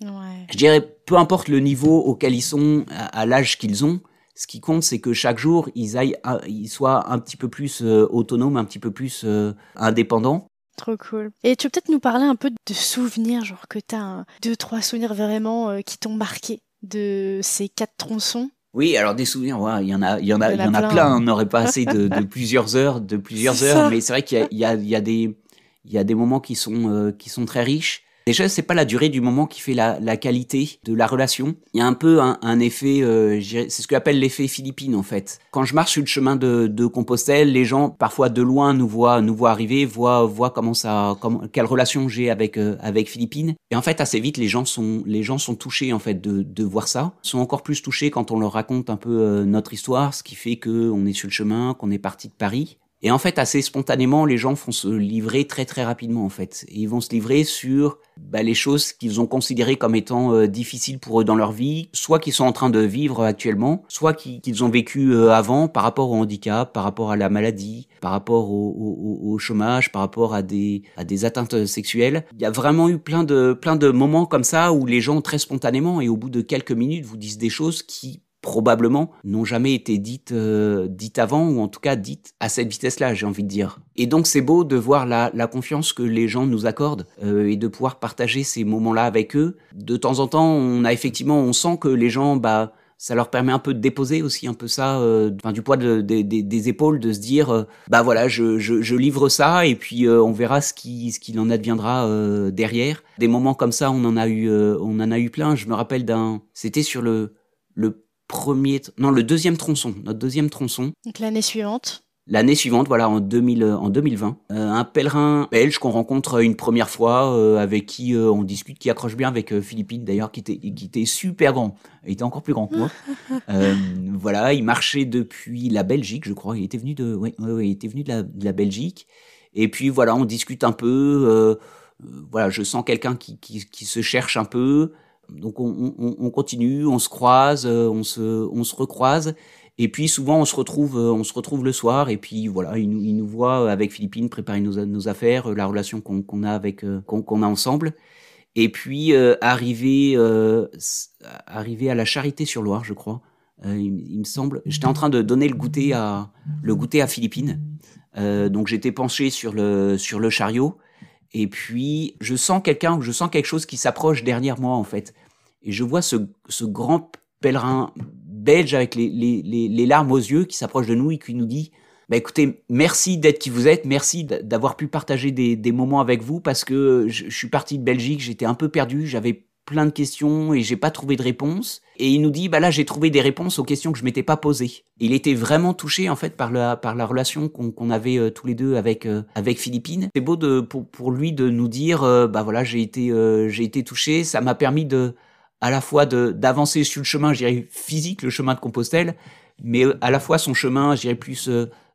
je dirais, peu importe le niveau auquel ils sont, à, l'âge qu'ils ont, ce qui compte, c'est que chaque jour, ils, aillent, ils soient un petit peu plus euh, autonomes, un petit peu plus euh, indépendants. Trop cool. Et tu peux peut-être nous parler un peu de souvenirs, genre que tu as deux, trois souvenirs vraiment euh, qui t'ont marqué de ces quatre tronçons? Oui, alors des souvenirs, il y en a, il y en a, il y en a plein. On n'aurait pas assez de, plusieurs heures, de plusieurs heures, mais c'est vrai qu'il y a, il y a, des, il y a des moments qui sont, qui sont très riches. Déjà, c'est pas la durée du moment qui fait la, la qualité de la relation. Il y a un peu un, un effet, euh, c'est ce que appelle l'effet Philippine en fait. Quand je marche sur le chemin de, de, Compostelle, les gens parfois de loin nous voient, nous voient arriver, voient, voient comment ça, comment, quelle relation j'ai avec euh, avec Philippine. Et en fait, assez vite, les gens sont, les gens sont touchés en fait de, de voir ça. Ils sont encore plus touchés quand on leur raconte un peu euh, notre histoire, ce qui fait que on est sur le chemin, qu'on est parti de Paris. Et en fait, assez spontanément, les gens vont se livrer très très rapidement en fait. ils vont se livrer sur bah, les choses qu'ils ont considérées comme étant euh, difficiles pour eux dans leur vie, soit qu'ils sont en train de vivre actuellement, soit qu'ils ont vécu euh, avant par rapport au handicap, par rapport à la maladie, par rapport au, chômage, par rapport à des, à des atteintes sexuelles. Il y a vraiment eu plein de, plein de moments comme ça où les gens très spontanément et au bout de quelques minutes vous disent des choses qui probablement n'ont jamais été dites euh, dites avant ou en tout cas dites à cette vitesse-là, j'ai envie de dire. Et donc c'est beau de voir la, confiance que les gens nous accordent euh, et de pouvoir partager ces moments-là avec eux. De temps en temps, on a effectivement, on sent que les gens, bah, ça leur permet un peu de déposer aussi un peu ça, euh, du poids de, des épaules, de se dire, euh, bah voilà, je, livre ça et puis on verra ce qui ce qu'il en adviendra derrière. Des moments comme ça, on en a eu, on en a eu plein. Je me rappelle d'un, c'était sur le le premier, non, le deuxième tronçon, notre deuxième tronçon. Donc l'année suivante. L'année suivante, voilà, en, 2000, euh, en 2020, euh, un pèlerin belge qu'on rencontre une première fois, euh, avec qui on discute, qui accroche bien avec Philippine d'ailleurs, qui était, qui était super grand. Il était encore plus grand que moi. voilà, il marchait depuis la Belgique, je crois. Il était venu de, ouais, ouais, il était venu de la, de la, Belgique. Et puis voilà, on discute un peu. voilà, je sens quelqu'un qui, qui, qui se cherche un peu. Donc on, on, on, continue, on se croise, euh, on se, on se recroise. Et puis souvent on se retrouve, euh, on se retrouve le soir. Et puis voilà, il nous, voit avec Philippine préparer nos, affaires, la relation qu'on a avec, euh, qu'on a ensemble. Et puis euh, arrivé, euh, arrivé à la Charité sur Loire, je crois. Il, il, me semble. J'étais en train de donner le goûter à le goûter à Philippine. donc j'étais penché sur le sur le chariot et puis, je sens quelqu'un, je sens quelque chose qui s'approche derrière moi, en fait. Et je vois ce, ce grand pèlerin belge avec les, les, les, larmes aux yeux qui s'approche de nous et qui nous dit bah écoutez, merci d'être qui vous êtes, merci d'avoir pu partager des, des, moments avec vous parce que je, je suis parti de Belgique, j'étais un peu perdu, j'avais plein de questions et j'ai pas trouvé de réponse. Et il nous dit, bah là, j'ai trouvé des réponses aux questions que je m'étais pas posées. Il était vraiment touché, en fait, par la, par la relation qu'on avait euh, tous les deux avec, euh, avec Philippine. C'est beau de, pour, pour lui de nous dire, euh, bah voilà, j'ai été, j'ai été touché. Ça m'a permis de, à la fois d'avancer sur le chemin, je dirais, physique, le chemin de Compostelle, mais à la fois son chemin, je dirais, plus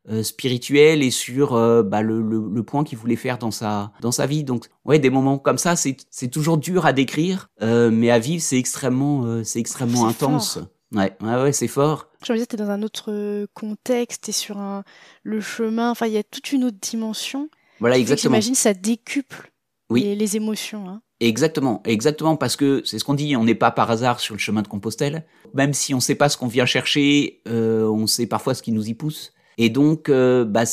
euh, spirituel et sur euh, bah, le, le, le, point qu'il voulait faire dans sa dans sa vie. Donc ouais, des moments comme ça, c'est c'est toujours dur à décrire, euh, mais à vivre, c'est extrêmement c'est extrêmement intense. Ouais, ouais, ouais c'est fort. Je me disais, t'es dans un autre contexte, t'es sur un, le chemin, enfin, il y a toute une autre dimension. Voilà, exactement. J'imagine ça décuple oui. les, les émotions. Hein. Exactement, exactement, parce que c'est ce qu'on dit, on n'est pas par hasard sur le chemin de Compostelle. Même si on ne sait pas ce qu'on vient chercher, euh, on sait parfois ce qui nous y pousse. Et donc, euh, bah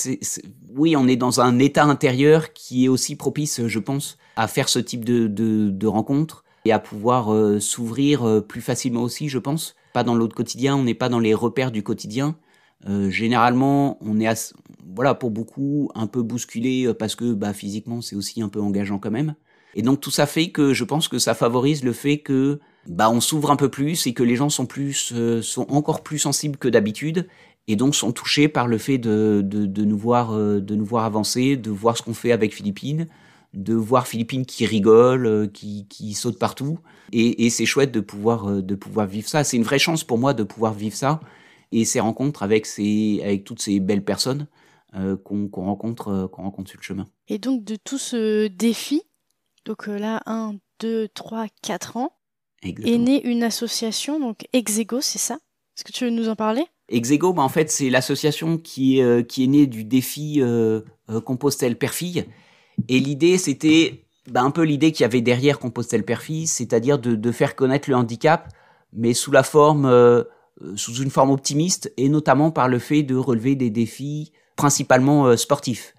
oui, on est dans un état intérieur qui est aussi propice, je pense, à faire ce type de, de, de rencontres. et à pouvoir s'ouvrir plus facilement aussi, je pense. Pas dans l'autre quotidien, on n'est pas dans les repères du quotidien. généralement, on est, voilà, pour beaucoup, un peu bousculé parce que bah, physiquement, c'est aussi un peu engageant quand même. Et donc tout ça fait que je pense que ça favorise le fait que bah on s'ouvre un peu plus et que les gens sont plus euh, sont encore plus sensibles que d'habitude et donc sont touchés par le fait de, de, de nous voir euh, de nous voir avancer, de voir ce qu'on fait avec Philippines, de voir Philippines qui rigole, euh, qui, qui saute partout et, et c'est chouette de pouvoir de pouvoir vivre ça. C'est une vraie chance pour moi de pouvoir vivre ça et ces rencontres avec ces avec toutes ces belles personnes qu'on rencontre qu'on rencontre sur le chemin. Et donc de tout ce défi donc euh, là, 1, 2, 3, 4 ans, est née une association, donc Exego, c'est ça? Est-ce que tu veux nous en parler? Exego, bah en fait, c'est l'association qui, est, euh, qui est née du défi euh, Compostelle Perfille. Et l'idée, c'était bah, un peu l'idée qu'il y avait derrière Compostelle Perfille, c'est-à-dire de, de, faire connaître le handicap, mais sous la forme, sous une forme optimiste, et notamment par le fait de relever des défis principalement sportifs.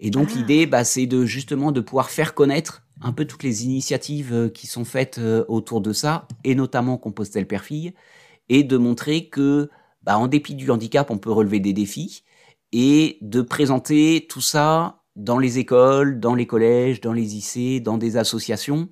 Et donc ah. l'idée, bah, c'est de justement de pouvoir faire connaître un peu toutes les initiatives euh, qui sont faites euh, autour de ça, et notamment Compostelle Perfille, et de montrer que, bah, en dépit du handicap, on peut relever des défis, et de présenter tout ça dans les écoles, dans les collèges, dans les lycées, dans des associations,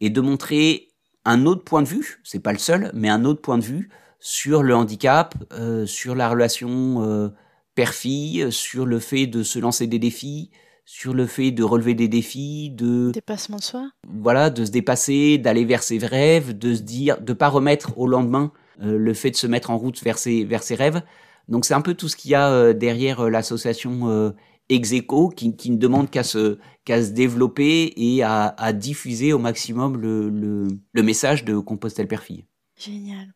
et de montrer un autre point de vue, c'est pas le seul, mais un autre point de vue sur le handicap, euh, sur la relation euh, père-fille, sur le fait de se lancer des défis, sur le fait de relever des défis, de dépassement de soi. Voilà, de se dépasser, d'aller vers ses rêves, de se dire, de pas remettre au lendemain le fait de se mettre en route vers ses vers ses rêves. Donc c'est un peu tout ce qu'il y a euh, derrière euh, l'association Execo qui, qui, ne demande qu'à se qu'à se développer et à, à diffuser au maximum le, le, le message de Compostelle Perfille. Génial.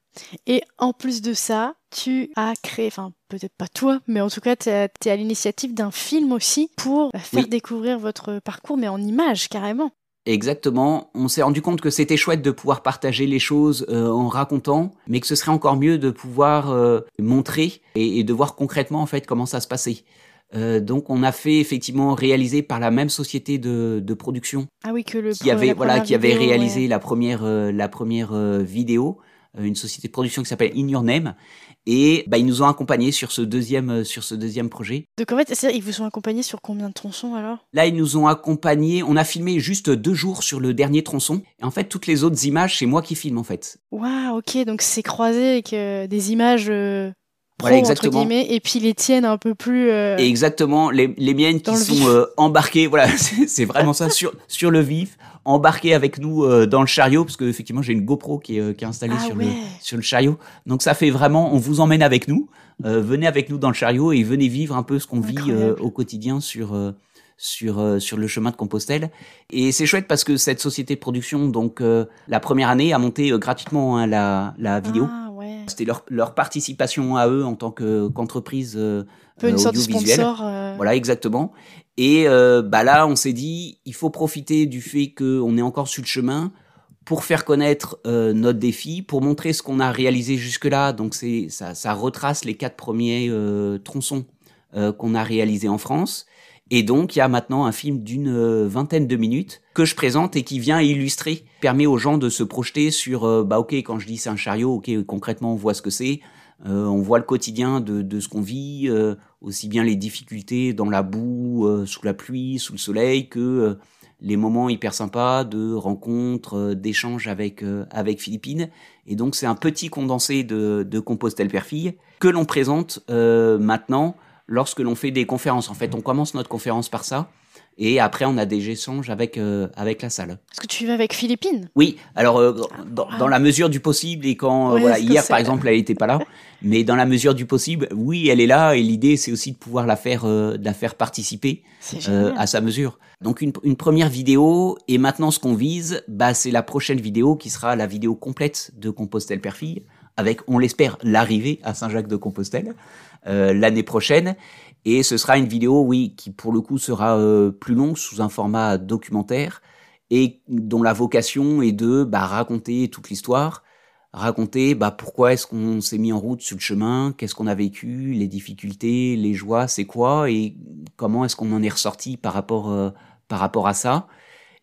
Et en plus de ça, tu as créé, enfin peut-être pas toi, mais en tout cas tu es, à l'initiative d'un film aussi pour faire découvrir votre parcours, mais en images carrément. Exactement. On s'est rendu compte que c'était chouette de pouvoir partager les choses euh, en racontant, mais que ce serait encore mieux de pouvoir euh, montrer et, de voir concrètement en fait comment ça se passait. Euh, donc on a fait effectivement réaliser par la même société de, de production ah oui, que le, qui avait voilà qui avait réalisé la première la première vidéo une société de production qui s'appelle In Your Name. Et bah, ils nous ont accompagnés sur ce deuxième, euh, sur ce deuxième projet. Donc en fait, ils vous ont accompagnés sur combien de tronçons alors? Là, ils nous ont accompagnés. On a filmé juste deux jours sur le dernier tronçon. Et en fait, toutes les autres images, c'est moi qui filme en fait. Waouh, ok. Donc c'est croisé avec euh, des images voilà, exactement. et puis les tiennes un peu plus. Euh, exactement, les, les miennes qui sont euh, embarquées, voilà, c'est vraiment ça sur sur le vif, embarquées avec nous euh, dans le chariot, parce que effectivement j'ai une GoPro qui est, qui est installée ah sur le sur le chariot, donc ça fait vraiment, on vous emmène avec nous, venez avec nous dans le chariot et venez vivre un peu ce qu'on vit au quotidien sur sur sur le chemin de Compostelle. Et c'est chouette parce que cette société de production, donc la première année, a monté gratuitement hein, la la vidéo. Ah, c'était leur, leur, participation à eux en tant qu'entreprise euh, une sorte de sponsor. Euh. Voilà, exactement. Et euh, bah là, on s'est dit, il faut profiter du fait qu'on est encore sur le chemin pour faire connaître notre défi, pour montrer ce qu'on a réalisé jusque-là. Donc c'est ça, ça retrace les quatre premiers tronçons qu'on a réalisés en France. Et donc, il y a maintenant un film d'une euh, vingtaine de minutes que je présente et qui vient illustrer, permet aux gens de se projeter sur, euh, bah ok, quand je dis c'est un chariot, ok, concrètement on voit ce que c'est, euh, on voit le quotidien de, de ce qu'on vit, aussi bien les difficultés dans la boue, sous la pluie, sous le soleil, que les moments hyper sympas de rencontres, d'échanges avec avec Philippines. Et donc c'est un petit condensé de, de Compostelle Perfille que l'on présente maintenant lorsque l'on fait des conférences. En fait, on commence notre conférence par ça. Et après, on a des échanges avec euh, avec la salle. Est-ce que tu vas avec Philippine Oui. Alors, euh, dans, dans, la mesure du possible et quand euh, voilà, hier par exemple, elle n'était pas là, mais dans la mesure du possible, oui, elle est là. Et l'idée, c'est aussi de pouvoir la faire de la faire participer à sa mesure. Donc une, une, première vidéo et maintenant ce qu'on vise, bah c'est la prochaine vidéo qui sera la vidéo complète de Compostelle Perfille avec, on l'espère, l'arrivée à Saint-Jacques de Compostelle. Euh, l'année prochaine. Et ce sera une vidéo, oui, qui pour le coup sera euh, plus longue sous un format documentaire et dont la vocation est de bah, raconter toute l'histoire, raconter bah, pourquoi est-ce qu'on s'est mis en route sur le chemin, qu'est-ce qu'on a vécu, les difficultés, les joies, c'est quoi, et comment est-ce qu'on en est ressorti par rapport, euh, par rapport à ça.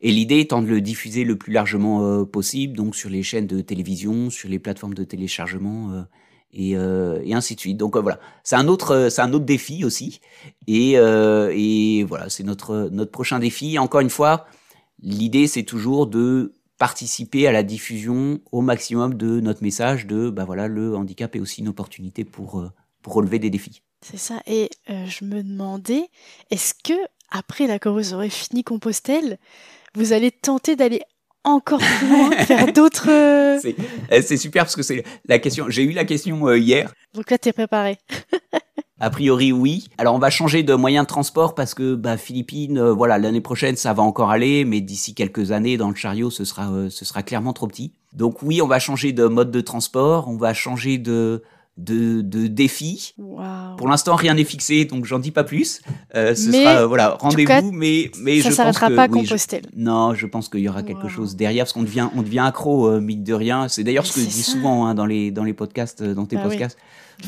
Et l'idée étant de le diffuser le plus largement possible, donc sur les chaînes de télévision, sur les plateformes de téléchargement et, et, ainsi de suite. Donc voilà, c'est un autre, un autre défi aussi. Et, voilà, c'est notre notre prochain défi. Encore une fois, l'idée c'est toujours de participer à la diffusion au maximum de notre message de bah voilà le handicap est aussi une opportunité pour euh, pour relever des défis. C'est ça. Et euh, je me demandais, est-ce que après la vous aurez fini Compostelle, vous allez tenter d'aller encore plus loin, faire d'autres. Euh, c'est super parce que c'est la question. J'ai eu la question hier. Donc là, tu es préparé. A priori, oui. Alors, on va changer de moyen de transport parce que bah, Philippines, euh, voilà, l'année prochaine, ça va encore aller, mais d'ici quelques années, dans le chariot, ce sera, euh, ce sera clairement trop petit. Donc oui, on va changer de mode de transport, on va changer de de, de défis. Pour l'instant, rien n'est fixé, donc j'en dis pas plus. Euh, ce sera voilà rendez-vous, mais mais ça je s'arrêtera pas à Compostelle. non, je pense qu'il y aura quelque chose derrière, parce qu'on devient on devient accro euh, de rien. C'est d'ailleurs ce que je dis souvent hein, dans les dans les podcasts, dans tes bah podcasts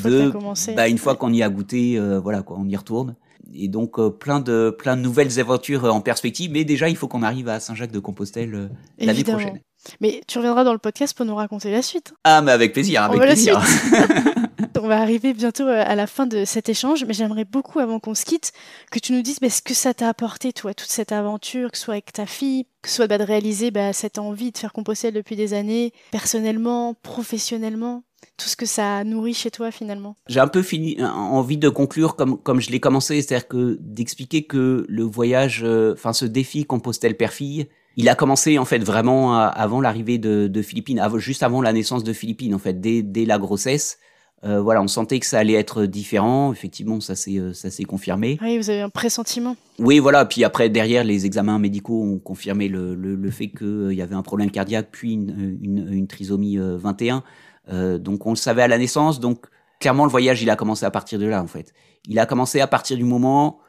de, bah, une fois qu'on y a goûté, euh, voilà quoi, on y retourne. Et donc euh, plein de plein de nouvelles aventures euh, en perspective, mais déjà il faut qu'on arrive à Saint-Jacques-de-Compostelle l'année prochaine. Mais tu reviendras dans le podcast pour nous raconter la suite. Ah mais avec plaisir, avec plaisir. on va arriver bientôt à la fin de cet échange, mais j'aimerais beaucoup, avant qu'on se quitte, que tu nous dises bah, ce que ça t'a apporté, toi, toute cette aventure, que ce soit avec ta fille, que ce soit bah, de réaliser bah, cette envie de faire Compostelle depuis des années, personnellement, professionnellement tout ce que ça nourrit chez toi finalement. J'ai un peu fini, envie de conclure comme comme je l'ai commencé, c'est-à-dire que d'expliquer que le voyage, euh, enfin ce défi Compostelle père fille, il a commencé en fait vraiment avant l'arrivée de, de Philippines, juste avant la naissance de Philippines en fait, dès, dès la grossesse. Euh, voilà, on sentait que ça allait être différent. Effectivement, ça s'est euh, ça s'est confirmé. Oui, vous avez un pressentiment. Oui, voilà. Puis après, derrière, les examens médicaux ont confirmé le, le, le fait qu'il y avait un problème cardiaque, puis une, une, une trisomie 21. Euh, donc on le savait à la naissance, donc clairement le voyage il a commencé à partir de là en fait. Il a commencé à partir du moment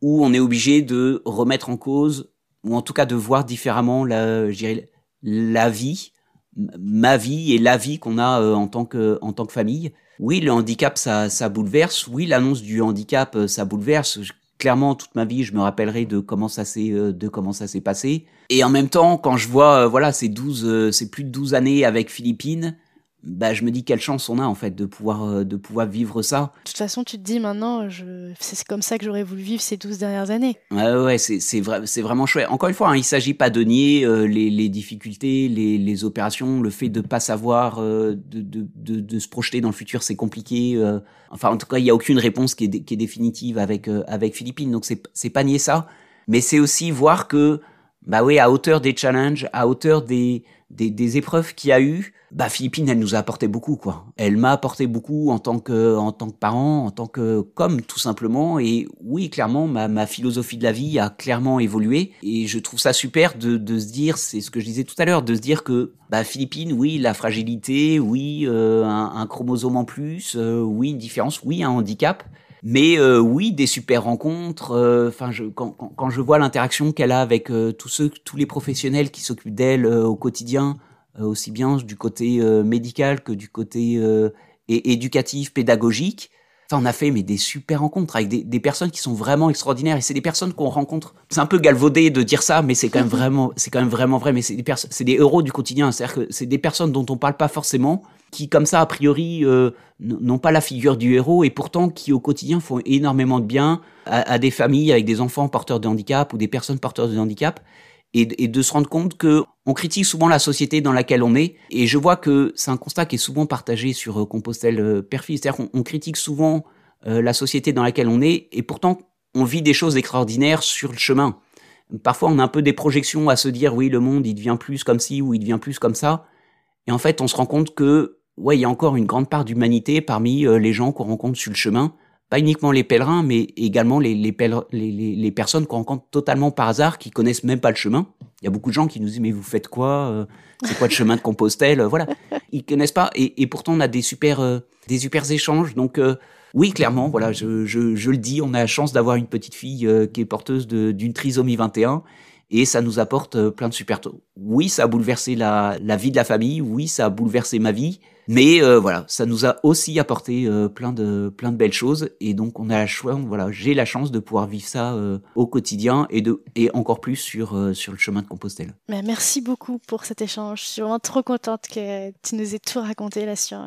où on est obligé de remettre en cause ou en tout cas de voir différemment la, la vie, ma vie et la vie qu'on a euh, en tant que en tant que famille. Oui, le handicap ça ça bouleverse. Oui, l'annonce du handicap euh, ça bouleverse. Clairement, toute ma vie, je me rappellerai de comment ça s'est de comment ça s'est passé. Et en même temps, quand je vois voilà ces 12 ces plus de 12 années avec Philippines, bah, je me dis quelle chance on a en fait de pouvoir euh, de pouvoir vivre ça. De toute façon, tu te dis maintenant, je... c'est comme ça que j'aurais voulu vivre ces 12 dernières années. Ouais, ouais, c'est c'est vrai, vraiment chouette. Encore une fois, hein, il s'agit pas de nier euh, les, les difficultés, les, les opérations, le fait de pas savoir, euh, de, de, de, de, se projeter dans le futur, c'est compliqué. enfin, en tout cas, il y a aucune réponse qui est, qui est définitive avec avec Philippines, donc c'est c'est pas nier ça, mais c'est aussi voir que bah oui, à hauteur des challenges, à hauteur des des, des épreuves qu'il y a eu, bah Philippine, elle nous a apporté beaucoup, quoi. Elle m'a apporté beaucoup en tant que en tant que parent, en tant que comme tout simplement. Et oui, clairement, ma, ma philosophie de la vie a clairement évolué. Et je trouve ça super de, de se dire, c'est ce que je disais tout à l'heure, de se dire que bah Philippines, oui, la fragilité, oui, euh, un, un, chromosome en plus, euh, oui, une différence, oui, un handicap. Mais euh, oui, des super rencontres. Enfin, je, quand, quand, quand, je vois l'interaction qu'elle a avec tous ceux, tous les professionnels qui s'occupent d'elle au quotidien, euh, aussi bien du côté euh, médical que du côté euh, éducatif, pédagogique. Enfin, on a fait mais des super rencontres avec des, des personnes qui sont vraiment extraordinaires et c'est des personnes qu'on rencontre. C'est un peu galvaudé de dire ça, mais c'est quand même vraiment, c'est quand même vraiment vrai. Mais c'est des personnes, c'est des héros du quotidien. C'est-à-dire que c'est des personnes dont on parle pas forcément, qui comme ça a priori euh, n'ont pas la figure du héros et pourtant qui au quotidien font énormément de bien à, des familles avec des enfants porteurs de handicap ou des personnes porteurs de handicap et, de se rendre compte que on critique souvent la société dans laquelle on est. Et je vois que c'est un constat qui est souvent partagé sur euh, Compostelle euh, Perfil. C'est-à-dire qu'on critique souvent euh, la société dans laquelle on est, et pourtant on vit des choses extraordinaires sur le chemin. Parfois, on a un peu des projections à se dire oui, le monde il devient plus comme ci ou il devient plus comme ça. Et en fait, on se rend compte que ouais, il y a encore une grande part d'humanité parmi les gens qu'on rencontre sur le chemin pas uniquement les pèlerins, mais également les, personnes qu'on rencontre totalement par hasard, qui connaissent même pas le chemin. Il y a beaucoup de gens qui nous disent mais vous faites quoi euh, C'est quoi le chemin de Compostelle Voilà, ils connaissent pas et, pourtant on a des super euh, des super échanges. Donc euh, oui, clairement, voilà, je, le dis, on a la chance d'avoir une petite fille qui est porteuse d'une trisomie 21 et ça nous apporte euh, plein de super. Oui, ça a bouleversé la, vie de la famille. Oui, ça a bouleversé ma vie. Mais euh, voilà, ça nous a aussi apporté euh, plein de belles choses et donc on a la choix, voilà, j'ai la chance de pouvoir vivre ça au quotidien et encore plus sur le chemin de Compostelle. Merci beaucoup pour cet échange. Je suis vraiment trop contente que tu nous aies tout raconté là sur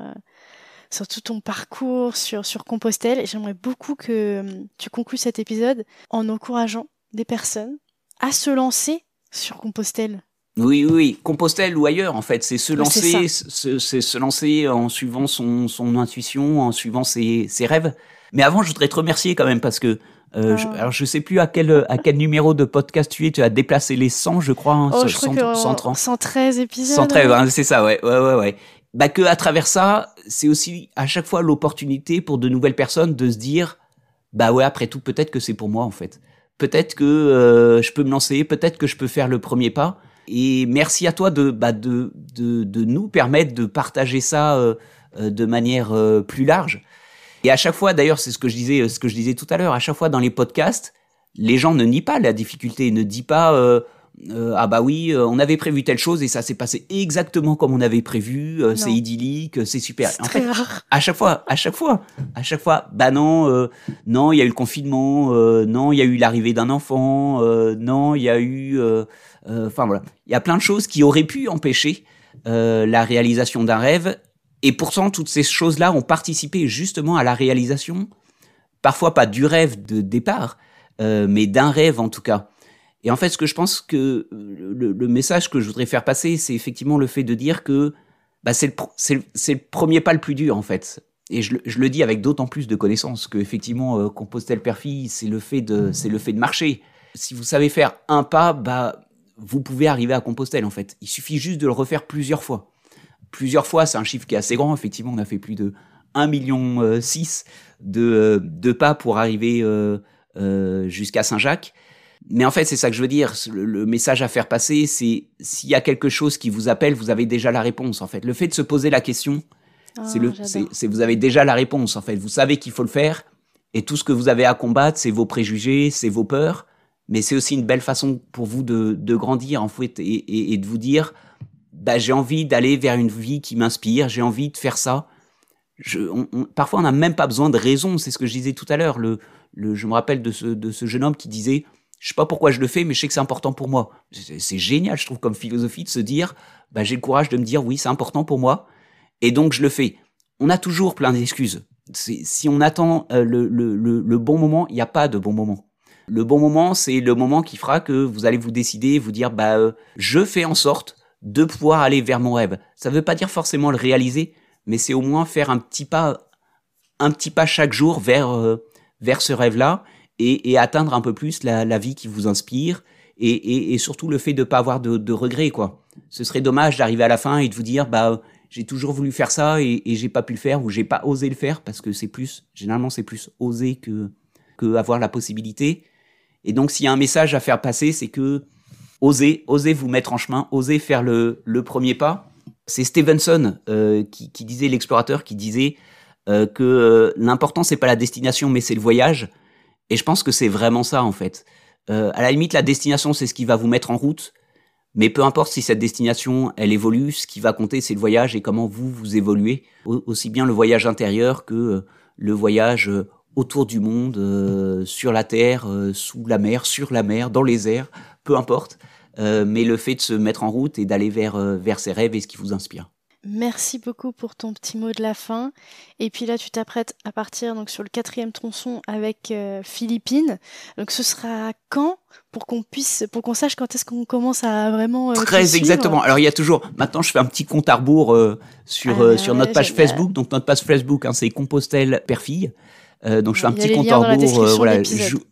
tout ton parcours sur sur Compostelle j'aimerais beaucoup que tu conclues cet épisode en encourageant des personnes à se lancer sur Compostelle. Oui, oui, Compostelle ou ailleurs, en fait, c'est se lancer, c'est se lancer en suivant son, son intuition, en suivant ses, ses, rêves. Mais avant, je voudrais te remercier quand même parce que euh, je, ah. alors je sais plus à quel à quel numéro de podcast tu es. Tu as déplacé les 100, je crois. Hein, oh, je 100, crois 130. 113 épisodes. 113, hein, c'est ça, ouais, ouais, ouais, ouais. Bah que à travers ça, c'est aussi à chaque fois l'opportunité pour de nouvelles personnes de se dire, bah ouais, après tout, peut-être que c'est pour moi en fait peut-être que euh, je peux me lancer, peut-être que je peux faire le premier pas. Et merci à toi de, bah, de, de, de nous permettre de partager ça euh, euh, de manière plus large. Et à chaque fois, d'ailleurs, c'est ce que je disais, ce que je disais tout à l'heure, à chaque fois dans les podcasts, les gens ne nient pas la difficulté, ne disent pas euh, ah bah oui, euh, on avait prévu telle chose et ça s'est passé exactement comme on avait prévu. Euh, c'est idyllique, c'est super. En fait, à chaque fois, à chaque fois, à chaque fois, bah non, non, il y a eu le confinement, non, il y a eu l'arrivée d'un enfant, non, il y a eu, enfin voilà, il y a plein de choses qui auraient pu empêcher la réalisation d'un rêve. Et pourtant, toutes ces choses-là ont participé justement à la réalisation, parfois pas du rêve de départ, mais d'un rêve en tout cas. Et en fait, ce que je pense que le, message que je voudrais faire passer, c'est effectivement le fait de dire que bah, c'est le, premier pas le plus dur, en fait. Et je, le dis avec d'autant plus de connaissances que effectivement, euh, Compostelle Perfille, c'est le fait de, c'est le fait de marcher. Si vous savez faire un pas, bah, vous pouvez arriver à Compostelle, en fait. Il suffit juste de le refaire plusieurs fois. Plusieurs fois, c'est un chiffre qui est assez grand. Effectivement, on a fait plus de 1 million euh, de, euh, de pas pour arriver euh, euh jusqu'à Saint-Jacques. Mais en fait, c'est ça que je veux dire. Le, message à faire passer, c'est s'il y a quelque chose qui vous appelle, vous avez déjà la réponse. En fait, le fait de se poser la question, c'est le, ah, c'est vous avez déjà la réponse. En fait, vous savez qu'il faut le faire, et tout ce que vous avez à combattre, c'est vos préjugés, c'est vos peurs. Mais c'est aussi une belle façon pour vous de, de grandir en fait et, et, de vous dire, bah, j'ai envie d'aller vers une vie qui m'inspire, j'ai envie de faire ça. Je, parfois, on n'a même pas besoin de raison. C'est ce que je disais tout à l'heure. Le, le, je me rappelle de ce, de ce jeune homme qui disait je sais pas pourquoi je le fais, mais je sais que c'est important pour moi. C'est génial, je trouve, comme philosophie de se dire, bah, j'ai le courage de me dire, oui, c'est important pour moi, et donc je le fais. On a toujours plein d'excuses. Si on attend euh, le, bon moment, il n'y a pas de bon moment. Le bon moment, c'est le moment qui fera que vous allez vous décider, vous dire, bah, euh, je fais en sorte de pouvoir aller vers mon rêve. Ça ne veut pas dire forcément le réaliser, mais c'est au moins faire un petit pas, un petit pas chaque jour vers, euh, vers ce rêve-là et, atteindre un peu plus la, vie qui vous inspire et, surtout le fait de pas avoir de, regrets quoi. Ce serait dommage d'arriver à la fin et de vous dire bah j'ai toujours voulu faire ça et, et j'ai pas pu le faire ou j'ai pas osé le faire parce que c'est plus généralement c'est plus oser que que avoir la possibilité. Et donc s'il y a un message à faire passer, c'est que osez, osez vous mettre en chemin, osez faire le, premier pas. C'est Stevenson euh, qui, qui, disait l'explorateur qui disait euh, que euh, l'important c'est pas la destination mais c'est le voyage. Et je pense que c'est vraiment ça, en fait. Euh, à la limite, la destination, c'est ce qui va vous mettre en route. Mais peu importe si cette destination, elle évolue, ce qui va compter, c'est le voyage et comment vous, vous évoluez. Aussi bien le voyage intérieur que euh, le voyage euh, autour du monde, euh, sur la terre, sous la mer, sur la mer, dans les airs, peu importe. mais le fait de se mettre en route et d'aller vers, vers ses rêves et ce qui vous inspire. Merci beaucoup pour ton petit mot de la fin. Et puis là, tu t'apprêtes à partir donc sur le quatrième tronçon avec euh, Philippines. Donc ce sera quand pour qu'on puisse, pour qu'on sache quand est-ce qu'on commence à vraiment. Euh, Très exactement. Alors il y a toujours. Maintenant, je fais un petit compte à rebours euh, sur euh, ah, sur notre page Facebook. Donc notre page Facebook, hein, c'est Compostelle Perfille. donc je fais un petit compte à rebours, voilà,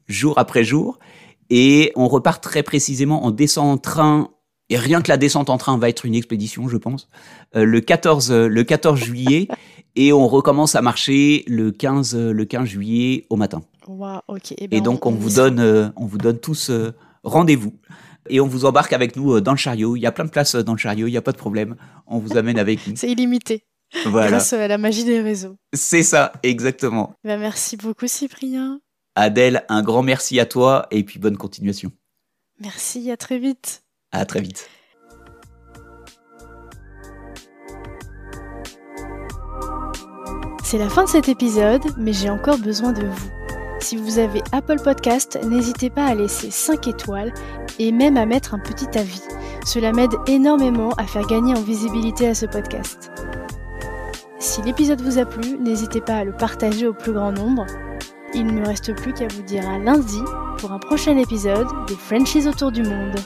jour après jour. Et on repart très précisément. On descend en train et rien que la descente en train va être une expédition, je pense. Euh, le 14 euh, le 14 juillet et on recommence à marcher le 15 euh, le 15 juillet au matin. Wow, ok. Et, ben, donc on, vous donne on vous donne tous rendez-vous et on vous embarque avec nous dans le chariot. Il y a plein de places dans le chariot, il n'y a pas de problème. On vous amène avec nous. C'est illimité. Voilà. Grâce à la magie des réseaux. C'est ça, exactement. Ben, merci beaucoup Cyprien. Adèle, un grand merci à toi et puis bonne continuation. Merci, à très vite. À très vite. C'est la fin de cet épisode, mais j'ai encore besoin de vous. Si vous avez Apple Podcast, n'hésitez pas à laisser 5 étoiles et même à mettre un petit avis. Cela m'aide énormément à faire gagner en visibilité à ce podcast. Si l'épisode vous a plu, n'hésitez pas à le partager au plus grand nombre. Il ne me reste plus qu'à vous dire à lundi pour un prochain épisode des Frenchies autour du monde.